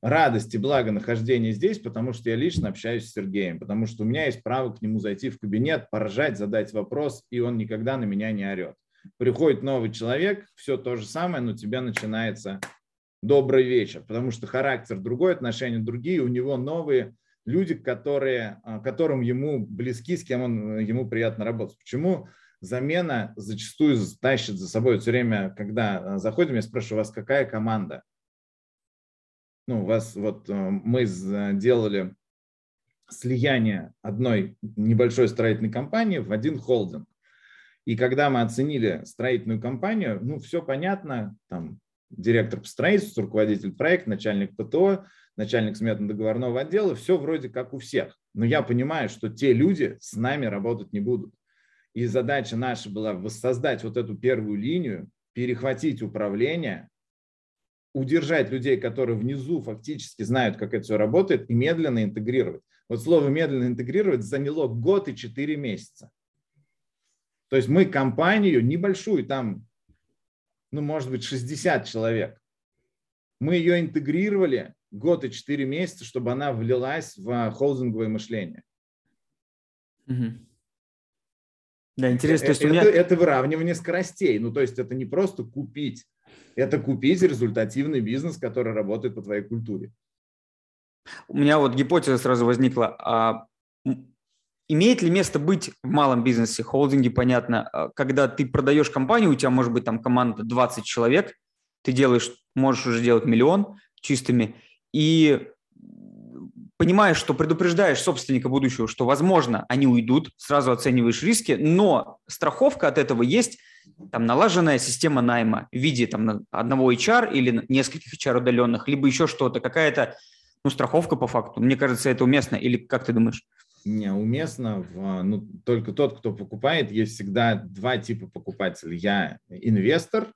Speaker 2: радость и благо нахождения здесь, потому что я лично общаюсь с Сергеем, потому что у меня есть право к нему зайти в кабинет, поражать, задать вопрос, и он никогда на меня не орет. Приходит новый человек, все то же самое, но у тебя начинается добрый вечер, потому что характер другой, отношения другие, у него новые люди, которые, а, которым ему близки, с кем он, ему приятно работать. Почему замена зачастую тащит за собой все время, когда э, заходим, я спрашиваю вас, какая команда? Ну, у вас вот э, мы сделали слияние одной небольшой строительной компании в один холдинг. И когда мы оценили строительную компанию, ну, все понятно, там директор по строительству, руководитель проекта, начальник ПТО, начальник сметно-договорного отдела, все вроде как у всех. Но я понимаю, что те люди с нами работать не будут. И задача наша была воссоздать вот эту первую линию, перехватить управление, удержать людей, которые внизу фактически знают, как это все работает, и медленно интегрировать. Вот слово медленно интегрировать заняло год и четыре месяца. То есть мы компанию небольшую, там, ну, может быть, 60 человек, мы ее интегрировали год и четыре месяца, чтобы она влилась в холдинговое мышление.
Speaker 1: Угу. Да, интересно.
Speaker 2: Это, меня... это выравнивание скоростей. Ну, то есть это не просто купить, это купить результативный бизнес, который работает по твоей культуре.
Speaker 1: У меня вот гипотеза сразу возникла. А имеет ли место быть в малом бизнесе, холдинге, понятно, а, когда ты продаешь компанию, у тебя может быть там команда 20 человек, ты делаешь, можешь уже делать миллион чистыми, и понимаешь, что предупреждаешь собственника будущего, что, возможно, они уйдут, сразу оцениваешь риски, но страховка от этого есть, там налаженная система найма в виде там одного HR или нескольких HR удаленных, либо еще что-то, какая-то ну, страховка по факту. Мне кажется, это уместно. Или как ты думаешь?
Speaker 2: Не, уместно. В, ну, только тот, кто покупает, есть всегда два типа покупателей. Я инвестор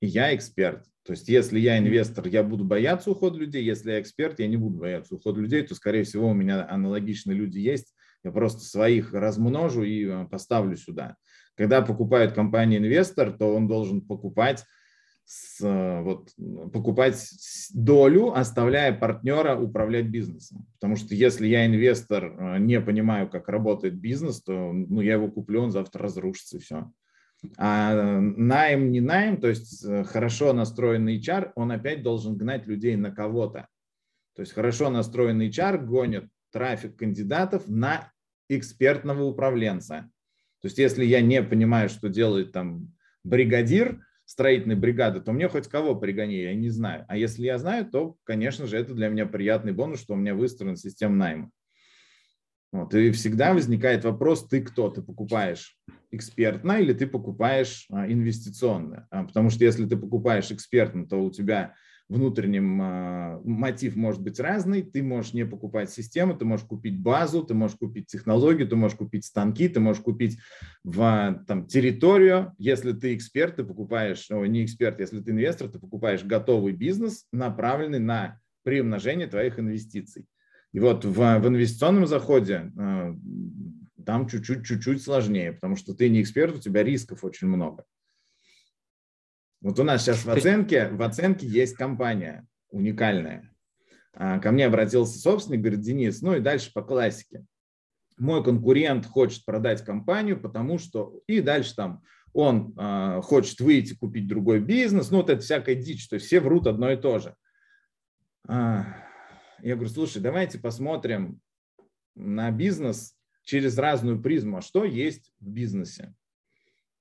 Speaker 2: и я эксперт. То есть, если я инвестор, я буду бояться ухода людей, если я эксперт, я не буду бояться ухода людей, то, скорее всего, у меня аналогичные люди есть. Я просто своих размножу и э, поставлю сюда. Когда покупает компания инвестор, то он должен покупать с, э, вот, покупать долю, оставляя партнера управлять бизнесом. Потому что если я инвестор, э, не понимаю, как работает бизнес, то ну, я его куплю, он завтра разрушится и все. А найм не найм, то есть э, хорошо настроенный HR, он опять должен гнать людей на кого-то. То есть хорошо настроенный HR гонит трафик кандидатов на экспертного управленца. То есть если я не понимаю, что делает там бригадир строительной бригады, то мне хоть кого пригони, я не знаю. А если я знаю, то, конечно же, это для меня приятный бонус, что у меня выстроена система найма. Вот, и всегда возникает вопрос, ты кто? Ты покупаешь экспертно или ты покупаешь а, инвестиционно? А, потому что если ты покупаешь экспертно, то у тебя внутренний а, мотив может быть разный. Ты можешь не покупать систему, ты можешь купить базу, ты можешь купить технологию, ты можешь купить станки, ты можешь купить в, там, территорию. Если ты эксперт, ты покупаешь, о, не эксперт, если ты инвестор, ты покупаешь готовый бизнес, направленный на приумножение твоих инвестиций. И вот в, в инвестиционном заходе там чуть-чуть сложнее, потому что ты не эксперт, у тебя рисков очень много. Вот у нас сейчас в оценке, в оценке есть компания уникальная. А, ко мне обратился собственник, говорит, Денис, ну и дальше по классике. Мой конкурент хочет продать компанию, потому что... И дальше там он э, хочет выйти, купить другой бизнес. Ну вот это всякая дичь, то есть все врут одно и то же. А, я говорю, слушай, давайте посмотрим на бизнес через разную призму. А что есть в бизнесе?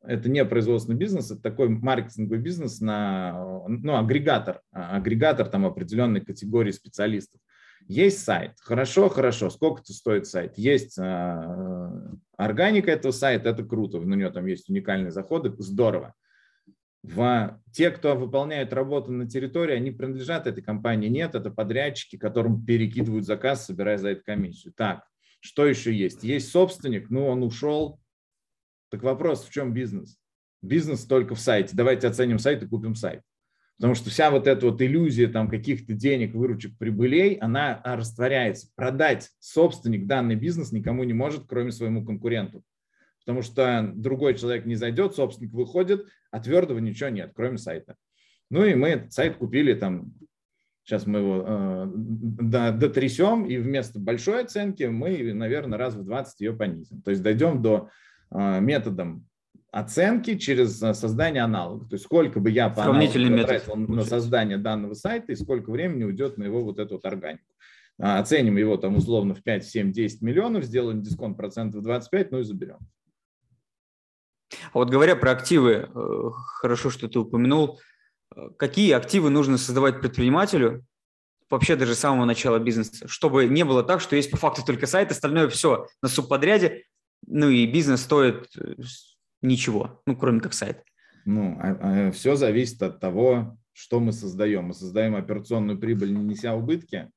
Speaker 2: Это не производственный бизнес, это такой маркетинговый бизнес на, ну, агрегатор, а, агрегатор там определенной категории специалистов. Есть сайт, хорошо, хорошо, сколько это стоит сайт? Есть э, органика этого сайта, это круто, на нее там есть уникальные заходы, здорово в те, кто выполняют работу на территории, они принадлежат этой компании. Нет, это подрядчики, которым перекидывают заказ, собирая за это комиссию. Так, что еще есть? Есть собственник, ну он ушел. Так вопрос, в чем бизнес? Бизнес только в сайте. Давайте оценим сайт и купим сайт. Потому что вся вот эта вот иллюзия там каких-то денег, выручек, прибылей, она растворяется. Продать собственник данный бизнес никому не может, кроме своему конкуренту потому что другой человек не зайдет, собственник выходит, а твердого ничего нет, кроме сайта. Ну и мы этот сайт купили там, сейчас мы его э, дотрясем, и вместо большой оценки мы, наверное, раз в 20 ее понизим. То есть дойдем до методом оценки через э, создание аналогов. То есть сколько бы я по потратил на создание данного сайта и сколько времени уйдет на его вот эту вот органику. А, оценим его там условно в 5, 7, 10 миллионов, сделаем дисконт процентов 25, ну и заберем.
Speaker 1: А вот говоря про активы, э, хорошо, что ты упомянул, э, какие активы нужно создавать предпринимателю, вообще даже с самого начала бизнеса, чтобы не было так, что есть по факту только сайт, остальное все на субподряде, ну и бизнес стоит э, ничего, ну кроме как сайт.
Speaker 2: Ну, а, а, все зависит от того, что мы создаем. Мы создаем операционную прибыль, не неся убытки,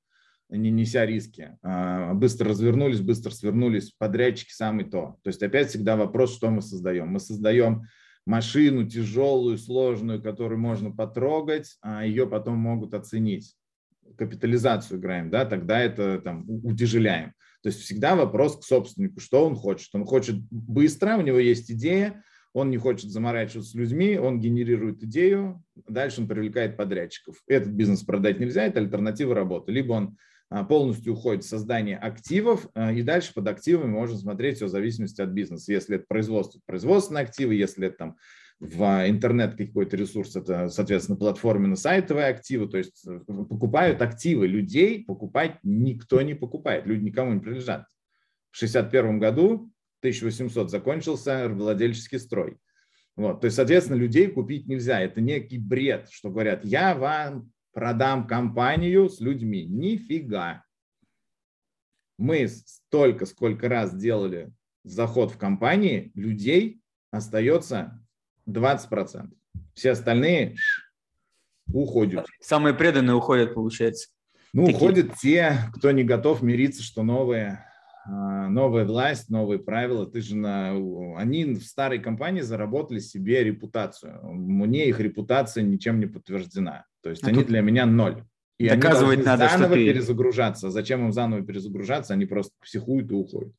Speaker 2: не неся риски. А, быстро развернулись, быстро свернулись, подрядчики самый то. То есть опять всегда вопрос, что мы создаем. Мы создаем машину тяжелую, сложную, которую можно потрогать, а ее потом могут оценить. Капитализацию играем, да, тогда это там утяжеляем. То есть всегда вопрос к собственнику, что он хочет. Он хочет быстро, у него есть идея, он не хочет заморачиваться с людьми, он генерирует идею, дальше он привлекает подрядчиков. Этот бизнес продать нельзя, это альтернатива работы. Либо он а, полностью уходит в создание активов, а, и дальше под активами можно смотреть все в зависимости от бизнеса. Если это производство, производственные активы, если это там в интернет какой-то ресурс, это, соответственно, платформенно-сайтовые активы, то есть э, покупают активы людей, покупать никто не покупает, люди никому не принадлежат. В 1961 году 1800 закончился владельческий строй. Вот, то есть, соответственно, людей купить нельзя. Это некий бред, что говорят, я вам продам компанию с людьми. Нифига. Мы столько, сколько раз делали заход в компании, людей остается 20%. Все остальные уходят.
Speaker 1: Самые преданные уходят, получается.
Speaker 2: Ну, Такие. уходят те, кто не готов мириться, что новые а, новая власть, новые правила. Ты же на... Они в старой компании заработали себе репутацию. Мне их репутация ничем не подтверждена. То есть а они для меня ноль.
Speaker 1: И Доказывать они надо,
Speaker 2: заново что ты... перезагружаться. Зачем им заново перезагружаться? Они просто психуют и уходят.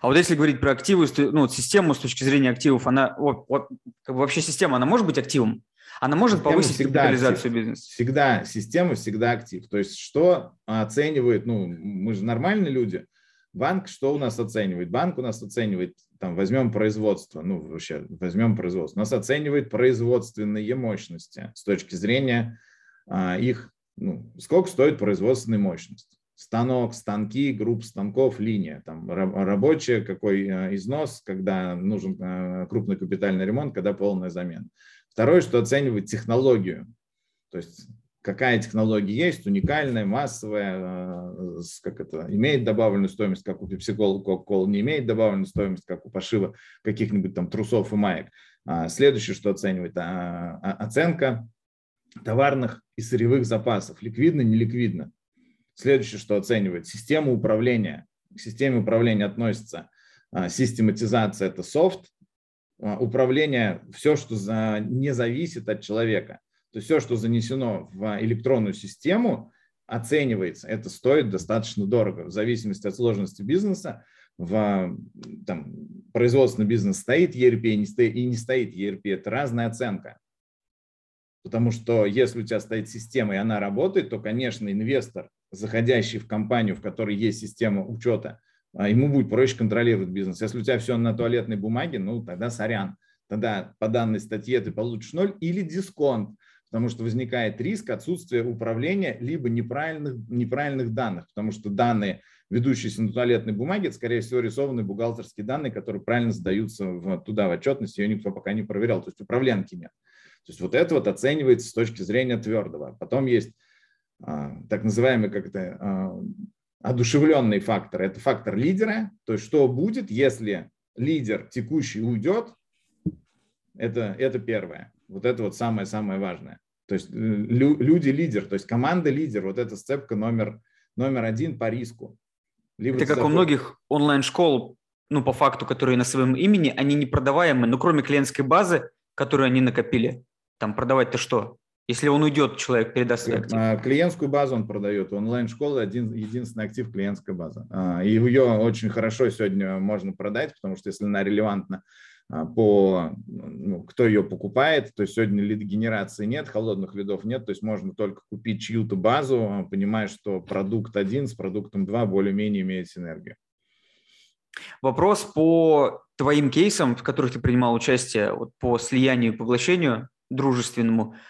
Speaker 1: А вот если говорить про активы, ну, систему с точки зрения активов, она вот, вот, как бы вообще система, она может быть активом? Она может система повысить капитализацию актив. бизнеса?
Speaker 2: Всегда, система всегда актив. То есть что оценивает, ну, мы же нормальные люди, банк что у нас оценивает? Банк у нас оценивает, там, возьмем производство, ну, вообще, возьмем производство, у нас оценивает производственные мощности с точки зрения а, их, ну, сколько стоит производственная мощность станок, станки, групп станков, линия, там рабочая, какой а, износ, когда нужен а, крупный капитальный ремонт, когда полная замена. Второе, что оценивать технологию. То есть какая технология есть, уникальная, массовая, э, как это, имеет добавленную стоимость, как у пепсикола, кока не имеет добавленную стоимость, как у пошива каких-нибудь там трусов и маек. А, следующее, что оценивает, а, а, оценка товарных и сырьевых запасов, ликвидно, неликвидно. Следующее, что оценивает, система управления. К системе управления относится систематизация, это софт, а, управление, все, что за, не зависит от человека. То есть все, что занесено в электронную систему, оценивается. Это стоит достаточно дорого. В зависимости от сложности бизнеса, в там, производственный бизнес стоит ERP и не стоит, и не стоит ERP. Это разная оценка. Потому что если у тебя стоит система и она работает, то, конечно, инвестор, заходящий в компанию, в которой есть система учета, а, ему будет проще контролировать бизнес. Если у тебя все на туалетной бумаге, ну тогда сорян. Тогда по данной статье ты получишь ноль или дисконт, потому что возникает риск отсутствия управления либо неправильных, неправильных данных, потому что данные, ведущиеся на туалетной бумаге, это, скорее всего, рисованные бухгалтерские данные, которые правильно сдаются в, туда в отчетность, ее никто пока не проверял, то есть управленки нет. То есть вот это вот оценивается с точки зрения твердого. Потом есть так называемый как это, а, одушевленный фактор – это фактор лидера, то есть что будет, если лидер текущий уйдет, это, это первое. Вот это вот самое-самое важное. То есть э, лю, люди лидер, то есть команда лидер, вот эта сцепка номер, номер один по риску.
Speaker 1: Либо это как у многих онлайн-школ, ну, по факту, которые на своем имени, они не продаваемы, ну, кроме клиентской базы, которую они накопили. Там продавать-то что? Если он уйдет, человек передаст свой
Speaker 2: актив. А, клиентскую базу он продает. Онлайн-школа один, единственный актив клиентская база. А, и ее очень хорошо сегодня можно продать, потому что если она релевантна а, по, ну, кто ее покупает, то есть сегодня лид-генерации нет, холодных лидов нет, то есть можно только купить чью-то базу, понимая, что продукт один с продуктом два более-менее имеет синергию.
Speaker 1: Вопрос по твоим кейсам, в которых ты принимал участие, вот по слиянию и поглощению дружественному –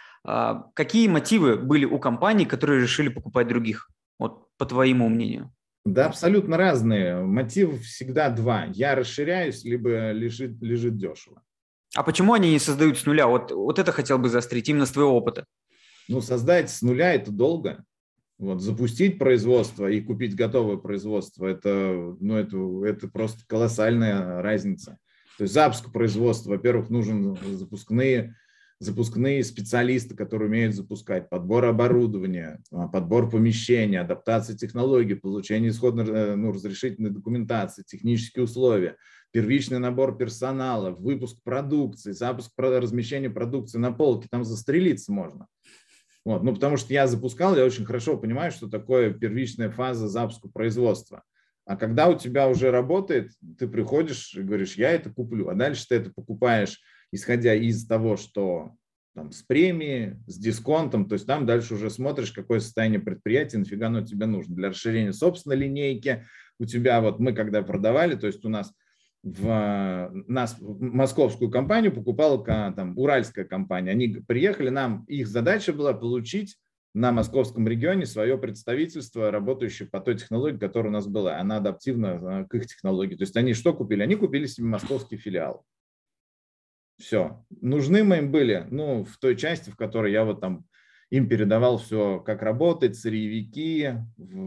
Speaker 1: какие мотивы были у компаний, которые решили покупать других? Вот по твоему мнению.
Speaker 2: Да, абсолютно разные. Мотив всегда два. Я расширяюсь, либо лежит, лежит дешево.
Speaker 1: А почему они не создают с нуля? Вот, вот это хотел бы заострить именно с твоего опыта.
Speaker 2: Ну, создать с нуля – это долго. Вот, запустить производство и купить готовое производство – это, ну, это, это просто колоссальная разница. То есть запуск производства, во-первых, нужен запускные запускные специалисты, которые умеют запускать, подбор оборудования, а, подбор помещения, адаптация технологий, получение исходной э, ну, разрешительной документации, технические условия, первичный набор персонала, выпуск продукции, запуск размещения продукции на полке, там застрелиться можно. Вот. Ну, потому что я запускал, я очень хорошо понимаю, что такое первичная фаза запуска производства. А когда у тебя уже работает, ты приходишь и говоришь, я это куплю, а дальше ты это покупаешь, исходя из того, что там, с премией, с дисконтом, то есть там дальше уже смотришь, какое состояние предприятия, нафига оно тебе нужно. Для расширения собственной линейки у тебя, вот мы когда продавали, то есть у нас в нас московскую компанию покупала там, уральская компания. Они приехали, нам их задача была получить на московском регионе свое представительство, работающее по той технологии, которая у нас была. Она адаптивна к их технологии. То есть они что купили? Они купили себе московский филиал. Все. Нужны мы им были, ну, в той части, в которой я вот там им передавал все, как работать, сырьевики,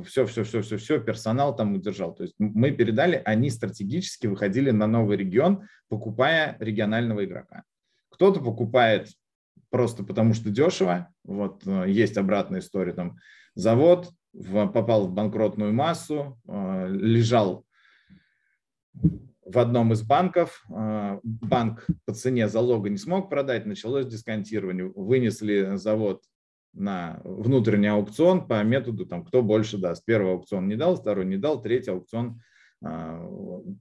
Speaker 2: все, все, все, все, все, персонал там удержал. То есть мы передали, они стратегически выходили на новый регион, покупая регионального игрока. Кто-то покупает просто потому, что дешево. Вот э, есть обратная история, там завод попал в банкротную массу, э, лежал в одном из банков. Э, банк по цене залога не смог продать, началось дисконтирование. Вынесли завод на внутренний аукцион по методу, там, кто больше даст. Первый аукцион не дал, второй не дал, третий аукцион э,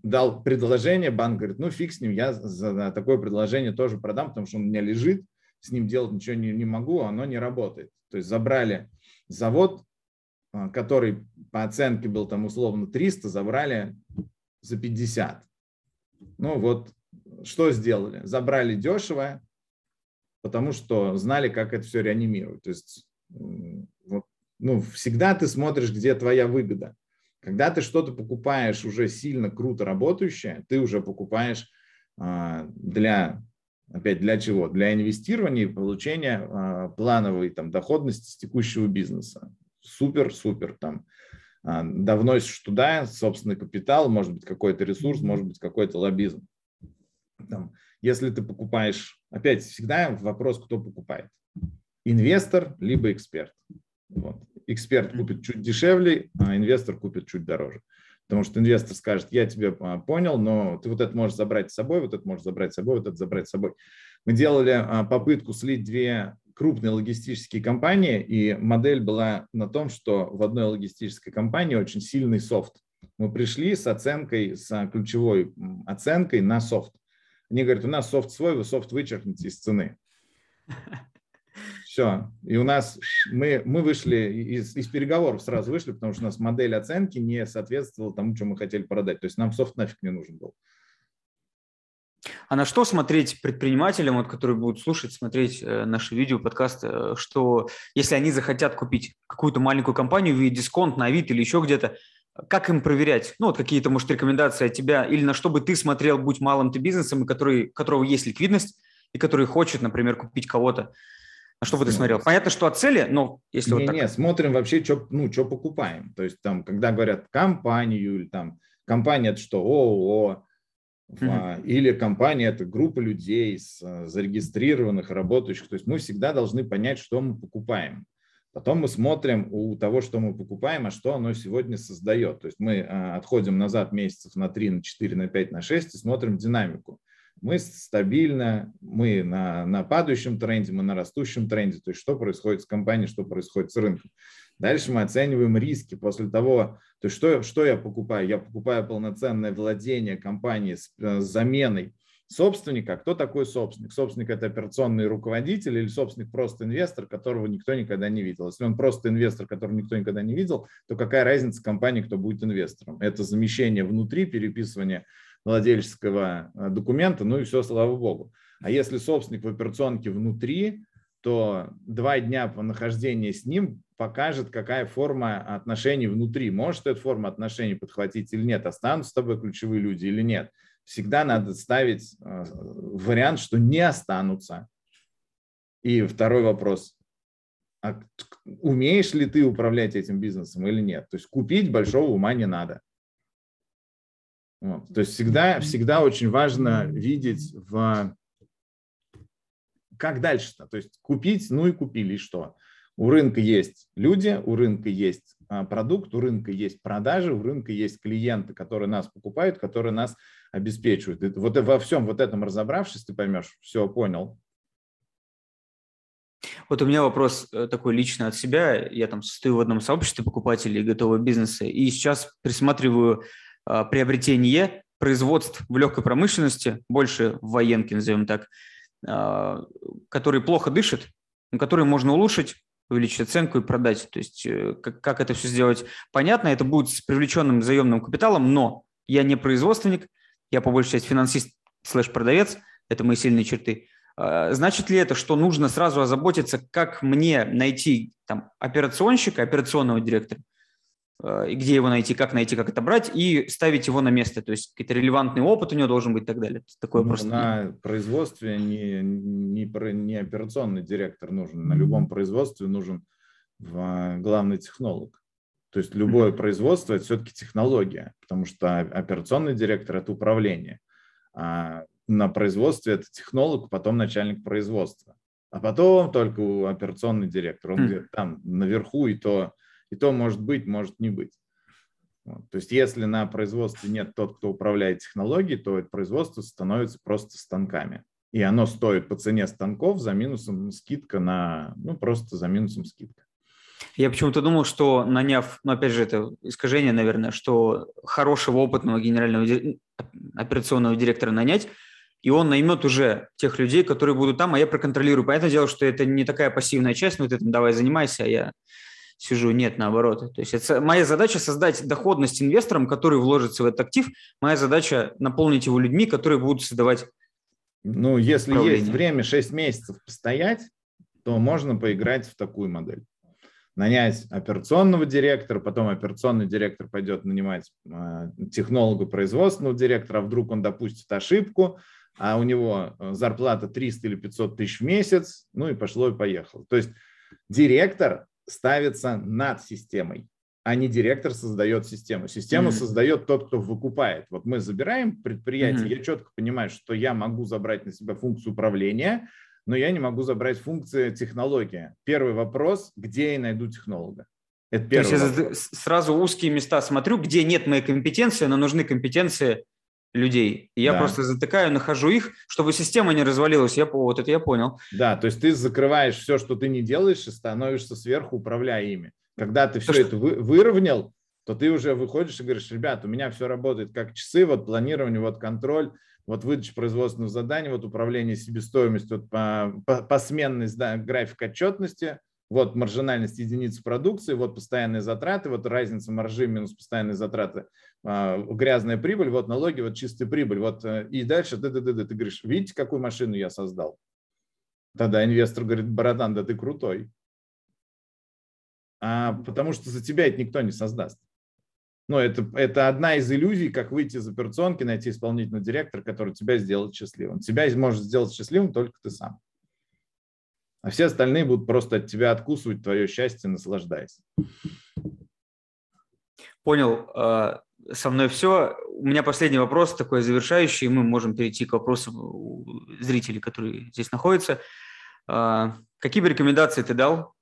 Speaker 2: дал предложение, банк говорит, ну фиг с ним, я за такое предложение тоже продам, потому что он у меня лежит, с ним делать ничего не, не могу, оно не работает. То есть забрали завод, э, который по оценке был там условно 300, забрали за 50. Ну вот, что сделали? Забрали дешево, потому что знали, как это все реанимировать. То есть вот, ну, всегда ты смотришь, где твоя выгода. Когда ты что-то покупаешь уже сильно круто работающее, ты уже покупаешь а, для, опять для чего? Для инвестирования и получения а, плановой там, доходности с текущего бизнеса. Супер, супер. Там, а, довносишь туда собственный капитал, может быть какой-то ресурс, может быть какой-то лоббизм. Там, если ты покупаешь, опять всегда вопрос, кто покупает. Инвестор либо эксперт. Вот. Эксперт купит чуть дешевле, а инвестор купит чуть дороже. Потому что инвестор скажет, я тебя а, понял, но ты вот это можешь забрать с собой, вот это можешь забрать с собой, вот это забрать с собой. Мы делали а, попытку слить две крупные логистические компании, и модель была на том, что в одной логистической компании очень сильный софт. Мы пришли с оценкой, с ключевой оценкой на софт. Они говорят, у нас софт свой, вы софт вычеркните из цены. Все. И у нас мы, мы вышли из, из переговоров сразу вышли, потому что у нас модель оценки не соответствовала тому, что мы хотели продать. То есть нам софт нафиг не нужен был.
Speaker 1: А на что смотреть предпринимателям, вот, которые будут слушать, смотреть э, наши видео, подкасты, э, что если они захотят купить какую-то маленькую компанию, в дисконт на Авито или еще где-то, как им проверять? Ну, вот какие-то, может, рекомендации от тебя, или на что бы ты смотрел, будь малым ты бизнесом, который, у которого есть ликвидность, и который хочет, например, купить кого-то. На что бы ты смотрел? Понятно, что от цели, но если
Speaker 2: не,
Speaker 1: вот так...
Speaker 2: Не, смотрим вообще, что ну, что покупаем. То есть там, когда говорят компанию, или там компания – это что, ООО, mm-hmm. или компания – это группа людей, с, зарегистрированных, работающих. То есть мы всегда должны понять, что мы покупаем. Потом мы смотрим у того, что мы покупаем, а что оно сегодня создает. То есть мы а, отходим назад месяцев на 3, на 4, на 5, на 6 и смотрим динамику. Мы стабильно, мы на, на падающем тренде, мы на растущем тренде. То есть что происходит с компанией, что происходит с рынком. Дальше мы оцениваем риски после того, то есть что, что я покупаю? Я покупаю полноценное владение компании с, э, с заменой собственника. Кто такой собственник? Собственник – это операционный руководитель или собственник просто инвестор, которого никто никогда не видел. Если он просто инвестор, которого никто никогда не видел, то какая разница компании, кто будет инвестором? Это замещение внутри, переписывание владельческого э, документа, ну и все, слава богу. А если собственник в операционке внутри, то два дня по нахождении с ним покажет, какая форма отношений внутри. Может эта форма отношений подхватить или нет, останутся с тобой ключевые люди или нет всегда надо ставить э, вариант, что не останутся. И второй вопрос. А умеешь ли ты управлять этим бизнесом или нет? То есть купить большого ума не надо. Вот. То есть всегда, всегда очень важно видеть в как дальше-то? То есть купить, ну и купили, и что? У рынка есть люди, у рынка есть а, продукт, у рынка есть продажи, у рынка есть клиенты, которые нас покупают, которые нас обеспечивают. И вот во всем вот этом разобравшись, ты поймешь, все понял.
Speaker 1: Вот у меня вопрос э, такой лично от себя. Я там состою в одном сообществе покупателей готового бизнеса, и сейчас присматриваю а, приобретение производств в легкой промышленности, больше в военке, назовем так, а, который плохо дышит, который можно улучшить, увеличить оценку и продать. То есть э, как, как это все сделать, понятно, это будет с привлеченным заемным капиталом, но я не производственник, я по большей части финансист слэш-продавец, это мои сильные черты. А, значит ли это, что нужно сразу озаботиться, как мне найти там, операционщика, операционного директора, и где его найти, как найти, как это брать, и ставить его на место. То есть какой-то релевантный опыт у него должен быть и так далее.
Speaker 2: Такое ну, просто... На производстве не, не, не операционный директор нужен. На любом производстве нужен главный технолог. То есть любое mm-hmm. производство – это все-таки технология, потому что операционный директор – это управление. А на производстве это технолог, потом начальник производства. А потом только операционный директор. Он mm-hmm. там наверху, и то и то может быть, может не быть. Вот. То есть если на производстве нет тот, кто управляет технологией, то это производство становится просто станками. И оно стоит по цене станков за минусом скидка на, ну просто за минусом скидка.
Speaker 1: Я почему-то думал, что наняв, ну опять же это искажение, наверное, что хорошего опытного генерального операционного директора нанять, и он наймет уже тех людей, которые будут там, а я проконтролирую. Понятное дело, что это не такая пассивная часть, ну ты там давай занимайся, а я сижу, нет, наоборот. То есть это моя задача создать доходность инвесторам, которые вложатся в этот актив. Моя задача наполнить его людьми, которые будут создавать
Speaker 2: Ну, если есть время 6 месяцев постоять, то можно поиграть в такую модель. Нанять операционного директора, потом операционный директор пойдет нанимать э, технолога производственного директора, а вдруг он допустит ошибку, а у него э, зарплата 300 или 500 тысяч в месяц, ну и пошло и поехало. То есть директор ставится над системой, а не директор создает систему. Систему mm-hmm. создает тот, кто выкупает. Вот мы забираем предприятие, mm-hmm. я четко понимаю, что я могу забрать на себя функцию управления, но я не могу забрать функции технологии. Первый вопрос, где я найду технолога?
Speaker 1: Это первый То есть вопрос. я сразу узкие места смотрю, где нет моей компетенции, но нужны компетенции людей. я да. просто затыкаю, нахожу их, чтобы система не развалилась. Я, вот это я понял.
Speaker 2: Да, то есть ты закрываешь все, что ты не делаешь, и становишься сверху, управляя ими. Когда ты все то, это что... выровнял, то ты уже выходишь и говоришь, ребят, у меня все работает как часы, вот планирование, вот контроль, вот выдача производственных заданий, вот управление себестоимостью, вот по, по, посменность, да, график отчетности, вот маржинальность единицы продукции, вот постоянные затраты, вот разница маржи минус постоянные затраты, а, грязная прибыль, вот налоги, вот чистая прибыль, вот э, и дальше ты, ты, ты, ты, ты говоришь, видите, какую машину я создал? Тогда инвестор говорит, братан, да ты крутой. А, потому что за тебя это никто не создаст. Но это, это одна из иллюзий, как выйти из операционки, найти исполнительного директора, который тебя сделает счастливым. Тебя может сделать счастливым только ты сам а все остальные будут просто от тебя откусывать твое счастье, наслаждаясь.
Speaker 1: Понял. А, со мной все. У меня последний вопрос такой завершающий, и мы можем перейти к вопросам зрителей, которые здесь находятся. А, какие бы рекомендации ты дал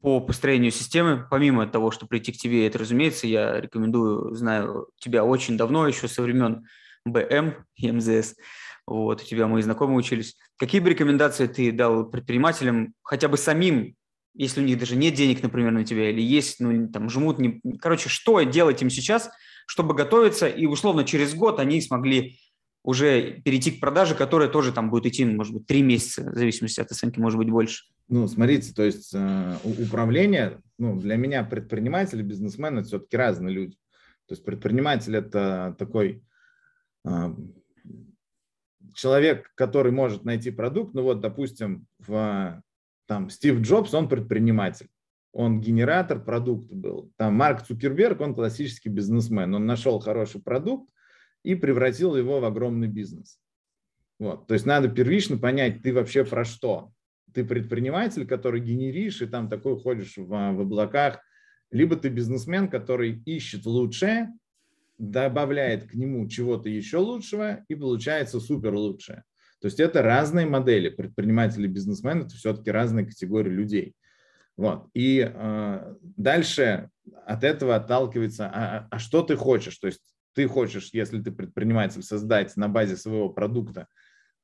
Speaker 1: по построению системы, помимо того, что прийти к тебе, это, разумеется, я рекомендую, знаю тебя очень давно, еще со времен БМ и МЗС, вот, у тебя мои знакомые учились. Какие бы рекомендации ты дал предпринимателям, хотя бы самим, если у них даже нет денег, например, на тебя, или есть, ну, там, жмут, не... короче, что делать им сейчас, чтобы готовиться, и, условно, через год они смогли уже перейти к продаже, которая тоже там будет идти, может быть, три месяца, в зависимости от оценки, может быть, больше.
Speaker 2: Ну, смотрите, то есть э, управление, ну, для меня предприниматели, бизнесмены все-таки разные люди. То есть предприниматель – это такой э, человек, который может найти продукт, ну вот, допустим, в, там, Стив Джобс, он предприниматель, он генератор продукта был. Там Марк Цукерберг, он классический бизнесмен, он нашел хороший продукт и превратил его в огромный бизнес. Вот. То есть надо первично понять, ты вообще про что. Ты предприниматель, который генеришь, и там такой ходишь в, в облаках, либо ты бизнесмен, который ищет лучшее, добавляет к нему чего-то еще лучшего и получается супер лучшее. То есть это разные модели. Предприниматели, бизнесмены – это все-таки разные категории людей. Вот. И э, дальше от этого отталкивается, а, а что ты хочешь? То есть ты хочешь, если ты предприниматель, создать на базе своего продукта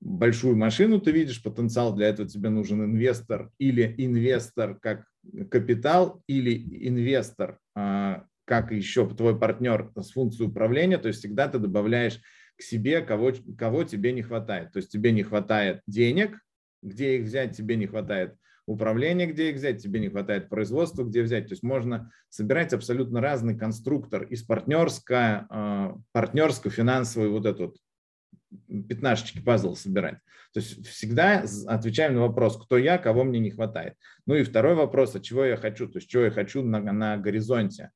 Speaker 2: большую машину, ты видишь потенциал, для этого тебе нужен инвестор или инвестор как капитал, или инвестор а, как еще твой партнер с функцией управления, то есть всегда ты добавляешь к себе, кого, кого тебе не хватает. То есть тебе не хватает денег, где их взять, тебе не хватает управления, где их взять, тебе не хватает производства, где взять. То есть можно собирать абсолютно разный конструктор из партнерско, а, партнерско-финансовый вот этот пятнашечки пазл собирать. То есть всегда отвечаем на вопрос, кто я, кого мне не хватает. Ну и второй вопрос, от чего я хочу, то есть чего я хочу на, на горизонте.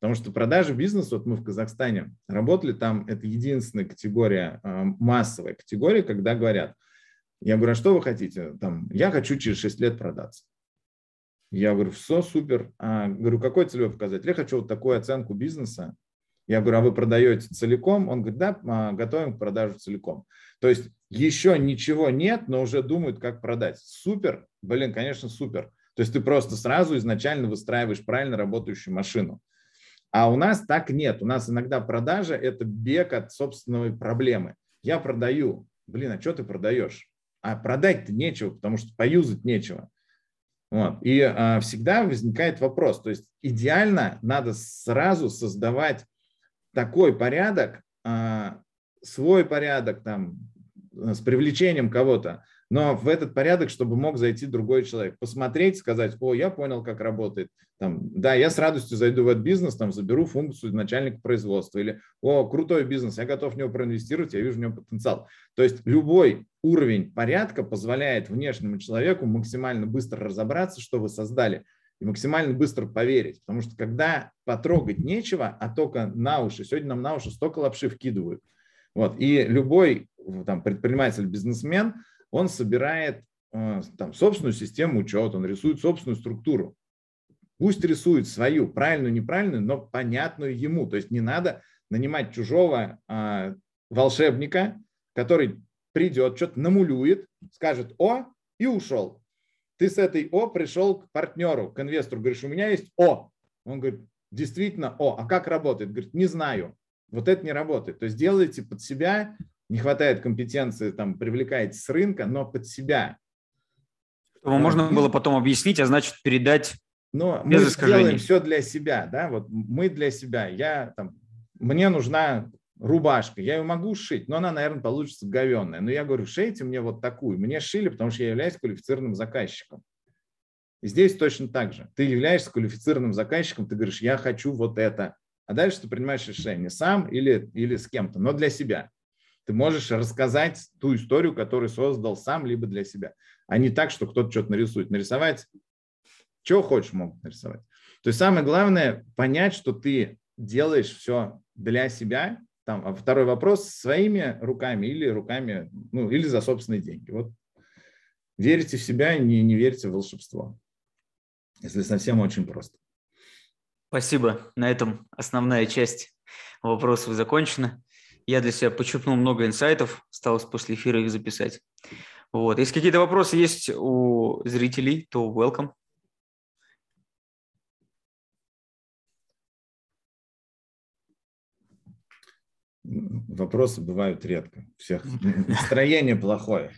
Speaker 2: Потому что продажи бизнеса, вот мы в Казахстане работали, там это единственная категория, а, массовая категория, когда говорят, я говорю, а что вы хотите? Там, я хочу через 6 лет продаться. Я говорю, все супер. А, говорю, какой целевой показатель? Я хочу вот такую оценку бизнеса, я говорю, а вы продаете целиком? Он говорит, да, а, готовим к продаже целиком. То есть еще ничего нет, но уже думают, как продать. Супер, блин, конечно, супер. То есть ты просто сразу изначально выстраиваешь правильно работающую машину. А у нас так нет. У нас иногда продажа – это бег от собственной проблемы. Я продаю. Блин, а что ты продаешь? А продать-то нечего, потому что поюзать нечего. Вот. И а, всегда возникает вопрос. То есть идеально надо сразу создавать такой порядок, а, свой порядок там с привлечением кого-то, но в этот порядок, чтобы мог зайти другой человек, посмотреть, сказать, о, я понял, как работает, там, да, я с радостью зайду в этот бизнес, там, заберу функцию начальника производства, или, о, крутой бизнес, я готов в него проинвестировать, я вижу в нем потенциал. То есть любой уровень порядка позволяет внешнему человеку максимально быстро разобраться, что вы создали, и максимально быстро поверить. Потому что когда потрогать нечего, а только на уши, сегодня нам на уши столько лапши вкидывают. Вот. И любой там, предприниматель, бизнесмен, он собирает э, там, собственную систему учета, он рисует собственную структуру. Пусть рисует свою, правильную, неправильную, но понятную ему. То есть не надо нанимать чужого э, волшебника, который придет, что-то намулюет, скажет «О!» и ушел ты с этой О пришел к партнеру, к инвестору, говоришь, у меня есть О. Он говорит, действительно О. А как работает? Говорит, не знаю. Вот это не работает. То есть делайте под себя, не хватает компетенции, там, привлекаете с рынка, но под себя.
Speaker 1: Чтобы можно было потом объяснить, а значит передать
Speaker 2: но без мы искажений. делаем все для себя, да, вот мы для себя. Я там, мне нужна рубашка, я ее могу шить, но она, наверное, получится говенная. Но я говорю, шейте мне вот такую. Мне шили, потому что я являюсь квалифицированным заказчиком. И здесь точно так же. Ты являешься квалифицированным заказчиком, ты говоришь, я хочу вот это. А дальше ты принимаешь решение сам или, или с кем-то, но для себя. Ты можешь рассказать ту историю, которую создал сам, либо для себя. А не так, что кто-то что-то нарисует. Нарисовать, что хочешь, могут нарисовать. То есть самое главное понять, что ты делаешь все для себя, там, а второй вопрос, своими руками или руками, ну, или за собственные деньги. Вот верите в себя, не, не верите в волшебство. Если совсем очень просто.
Speaker 1: Спасибо. На этом основная часть вопросов закончена. Я для себя почерпнул много инсайтов, осталось после эфира их записать. Вот. Если какие-то вопросы есть у зрителей, то welcome.
Speaker 2: Вопросы бывают редко. Всех настроение плохое.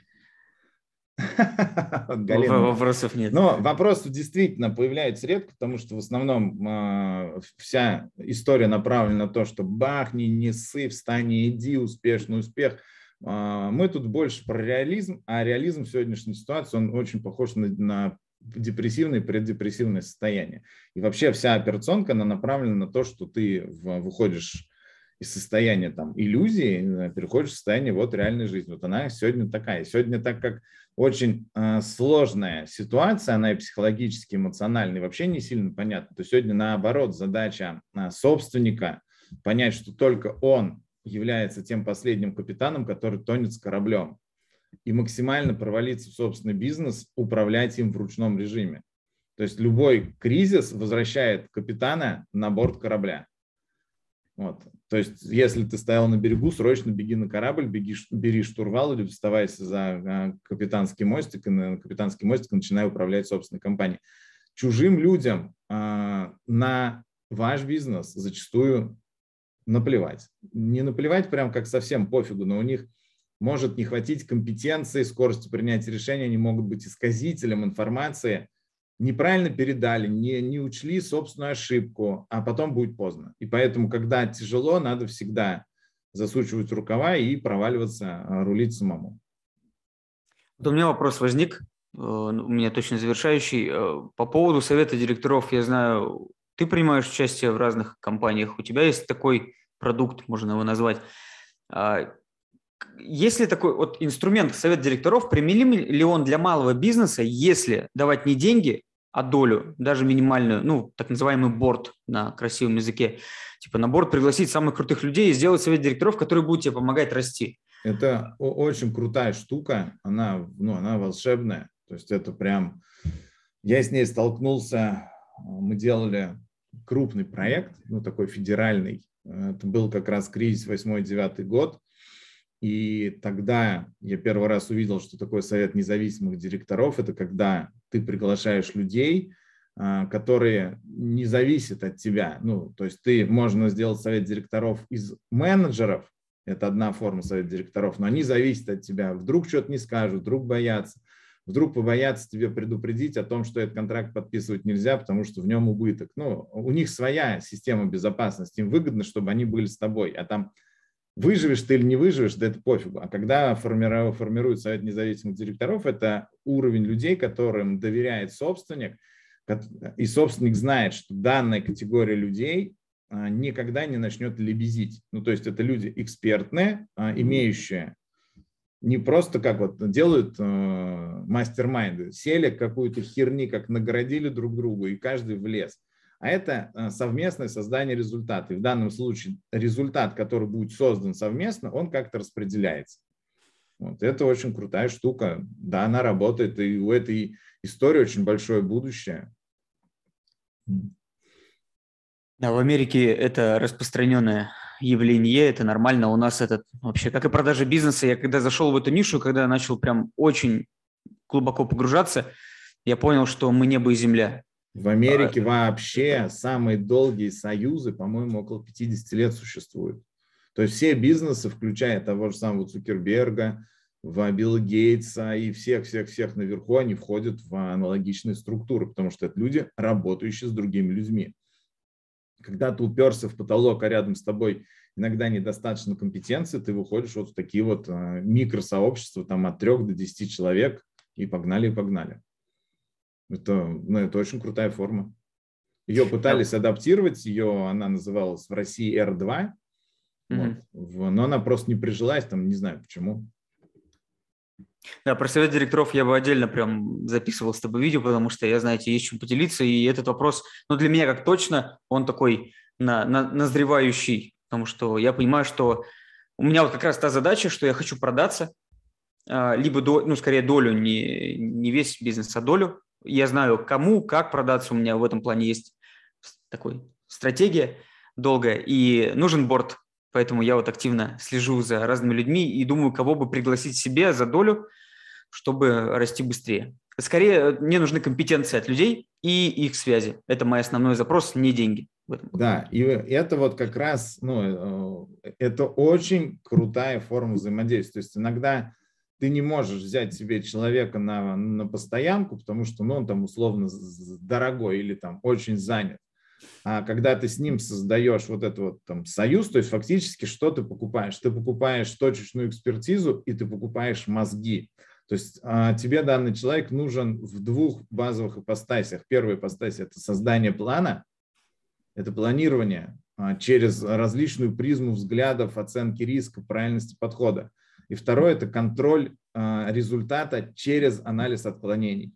Speaker 1: Вопросов нет.
Speaker 2: Но вопросы действительно появляются редко, потому что в основном э, вся история направлена на то, что бахни, не ссы, встань и иди, успешный успех. Э, мы тут больше про реализм, а реализм в сегодняшней ситуации, он очень похож на, на депрессивное и преддепрессивное состояние. И вообще вся операционка, она направлена на то, что ты выходишь из состояния там иллюзии э, переходишь в состояние вот реальной жизни. Вот она сегодня такая. Сегодня так как очень э, сложная ситуация, она и психологически, эмоционально, вообще не сильно понятна, то сегодня наоборот задача э, собственника понять, что только он является тем последним капитаном, который тонет с кораблем, и максимально провалиться в собственный бизнес, управлять им в ручном режиме. То есть любой кризис возвращает капитана на борт корабля. Вот. То есть, если ты стоял на берегу, срочно беги на корабль, беги, бери штурвал или вставайся за а, капитанский мостик, и на капитанский мостик начинай управлять собственной компанией. Чужим людям а, на ваш бизнес зачастую наплевать. Не наплевать прям как совсем пофигу, но у них может не хватить компетенции, скорости принятия решений, они могут быть исказителем информации, неправильно передали, не, не учли собственную ошибку, а потом будет поздно. И поэтому, когда тяжело, надо всегда засучивать рукава и проваливаться, а, рулить самому.
Speaker 1: Вот у меня вопрос возник, э, ну, у меня точно завершающий. Э, по поводу совета директоров, я знаю, ты принимаешь участие в разных компаниях, у тебя есть такой продукт, можно его назвать. А, есть ли такой вот инструмент совет директоров, применим ли он для малого бизнеса, если давать не деньги, а долю, даже минимальную, ну, так называемый борт на красивом языке, типа на борт пригласить самых крутых людей и сделать совет директоров, которые будут тебе помогать расти.
Speaker 2: Это очень крутая штука, она, ну, она волшебная, то есть это прям, я с ней столкнулся, мы делали крупный проект, ну, такой федеральный, это был как раз кризис 8-9 год, и тогда я первый раз увидел, что такое совет независимых директоров. Это когда ты приглашаешь людей, а, которые не зависят от тебя. Ну, то есть ты можно сделать совет директоров из менеджеров, это одна форма совета директоров, но они зависят от тебя. Вдруг что-то не скажут, вдруг боятся, вдруг побоятся тебе предупредить о том, что этот контракт подписывать нельзя, потому что в нем убыток. Ну, у них своя система безопасности, им выгодно, чтобы они были с тобой, а там Выживешь ты или не выживешь, да это пофигу. А когда формирует совет независимых директоров, это уровень людей, которым доверяет собственник, и собственник знает, что данная категория людей а, никогда не начнет лебезить. Ну, то есть это люди экспертные, а, имеющие не просто как вот делают э, мастер-майнды, сели какую-то херни, как наградили друг другу, и каждый влез а это э, совместное создание результата. И в данном случае результат, который будет создан совместно, он как-то распределяется. Вот. Это очень крутая штука. Да, она работает, и у этой истории очень большое будущее.
Speaker 1: Да, в Америке это распространенное явление, это нормально. У нас это вообще, как и продажа бизнеса, я когда зашел в эту нишу, когда начал прям очень глубоко погружаться, я понял, что мы небо и земля.
Speaker 2: В Америке вообще самые долгие союзы, по-моему, около 50 лет существуют. То есть все бизнесы, включая того же самого Цукерберга, в Билла Гейтса и всех-всех-всех наверху, они входят в аналогичные структуры, потому что это люди, работающие с другими людьми. Когда ты уперся в потолок, а рядом с тобой иногда недостаточно компетенции, ты выходишь вот в такие вот а, микросообщества, там от трех до десяти человек, и погнали, и погнали. Это, ну, это очень крутая форма. Ее пытались адаптировать, ее она называлась в России R2, mm-hmm. вот, но она просто не прижилась, там не знаю почему.
Speaker 1: Да, про совет директоров я бы отдельно прям записывал с тобой видео, потому что я, знаете, есть чем поделиться, и этот вопрос, ну, для меня как точно, он такой на, на, назревающий, потому что я понимаю, что у меня вот как раз та задача, что я хочу продаться, а, либо, до, ну, скорее долю, не, не весь бизнес, а долю, я знаю, кому, как продаться. У меня в этом плане есть такой стратегия долгая. И нужен борт. Поэтому я вот активно слежу за разными людьми и думаю, кого бы пригласить себе за долю, чтобы расти быстрее. Скорее, мне нужны компетенции от людей и их связи. Это мой основной запрос, не деньги.
Speaker 2: Да, и это вот как раз, ну, э, это очень крутая форма взаимодействия. То есть иногда ты не можешь взять себе человека на, на постоянку, потому что ну, он там условно дорогой или там очень занят. А когда ты с ним создаешь вот этот вот там союз, то есть фактически что ты покупаешь? Ты покупаешь точечную экспертизу и ты покупаешь мозги. То есть а, тебе данный человек нужен в двух базовых ипостасях. Первая ипостась – это создание плана, это планирование а, через различную призму взглядов, оценки риска, правильности подхода. И второе – это контроль а, результата через анализ отклонений.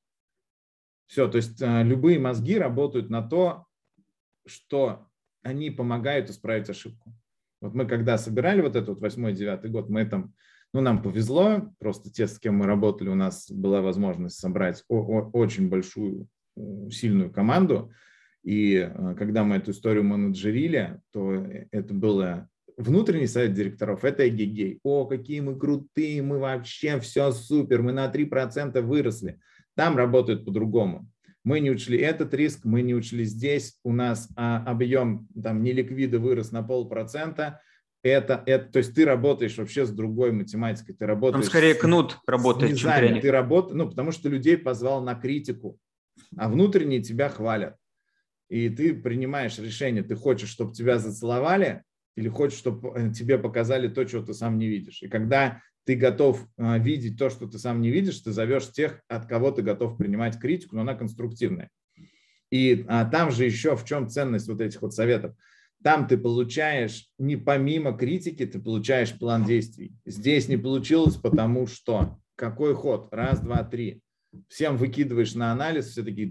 Speaker 2: Все, то есть а, любые мозги работают на то, что они помогают исправить ошибку. Вот мы когда собирали вот этот вот восьмой, девятый год, мы там, ну, нам повезло, просто те, с кем мы работали, у нас была возможность собрать очень большую, сильную команду. И когда мы эту историю менеджерили, то это было внутренний совет директоров – это эгегей. О, какие мы крутые, мы вообще все супер, мы на 3% выросли. Там работают по-другому. Мы не учли этот риск, мы не учли здесь, у нас а, объем там неликвида вырос на полпроцента, это, это, то есть ты работаешь вообще с другой математикой, ты работаешь...
Speaker 1: Там скорее кнут работает,
Speaker 2: чем пряник. Ты работаешь, ну, потому что людей позвал на критику, а внутренние тебя хвалят. И ты принимаешь решение, ты хочешь, чтобы тебя зацеловали, или хочешь, чтобы э, тебе показали то, чего ты сам не видишь. И когда ты готов э, видеть то, что ты сам не видишь, ты зовешь тех, от кого ты готов принимать критику, но она конструктивная. И а, там же еще в чем ценность вот этих вот советов. Там ты получаешь не помимо критики, ты получаешь план действий. Здесь не получилось, потому что какой ход? Раз, два, три. Всем выкидываешь на анализ, все такие...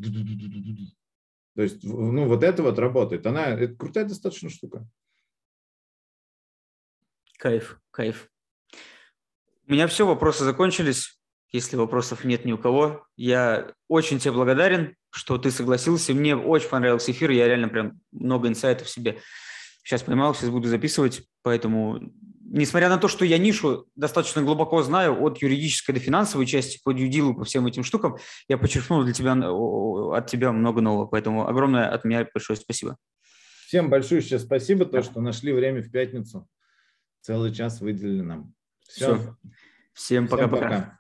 Speaker 2: То есть, ну, вот это вот работает. Она, это крутая достаточно штука.
Speaker 1: Кайф, кайф. У меня все, вопросы закончились. Если вопросов нет ни у кого, я очень тебе благодарен, что ты согласился. Мне очень понравился эфир, я реально прям много инсайтов себе сейчас поймал, сейчас буду записывать. Поэтому, несмотря на то, что я нишу достаточно глубоко знаю, от юридической до финансовой части, по дьюдилу, по всем этим штукам, я подчеркнул для тебя, от тебя много нового. Поэтому огромное от меня большое спасибо.
Speaker 2: Всем большое сейчас спасибо, то, что нашли время в пятницу целый час выделили нам.
Speaker 1: Все. Все. Всем пока-пока.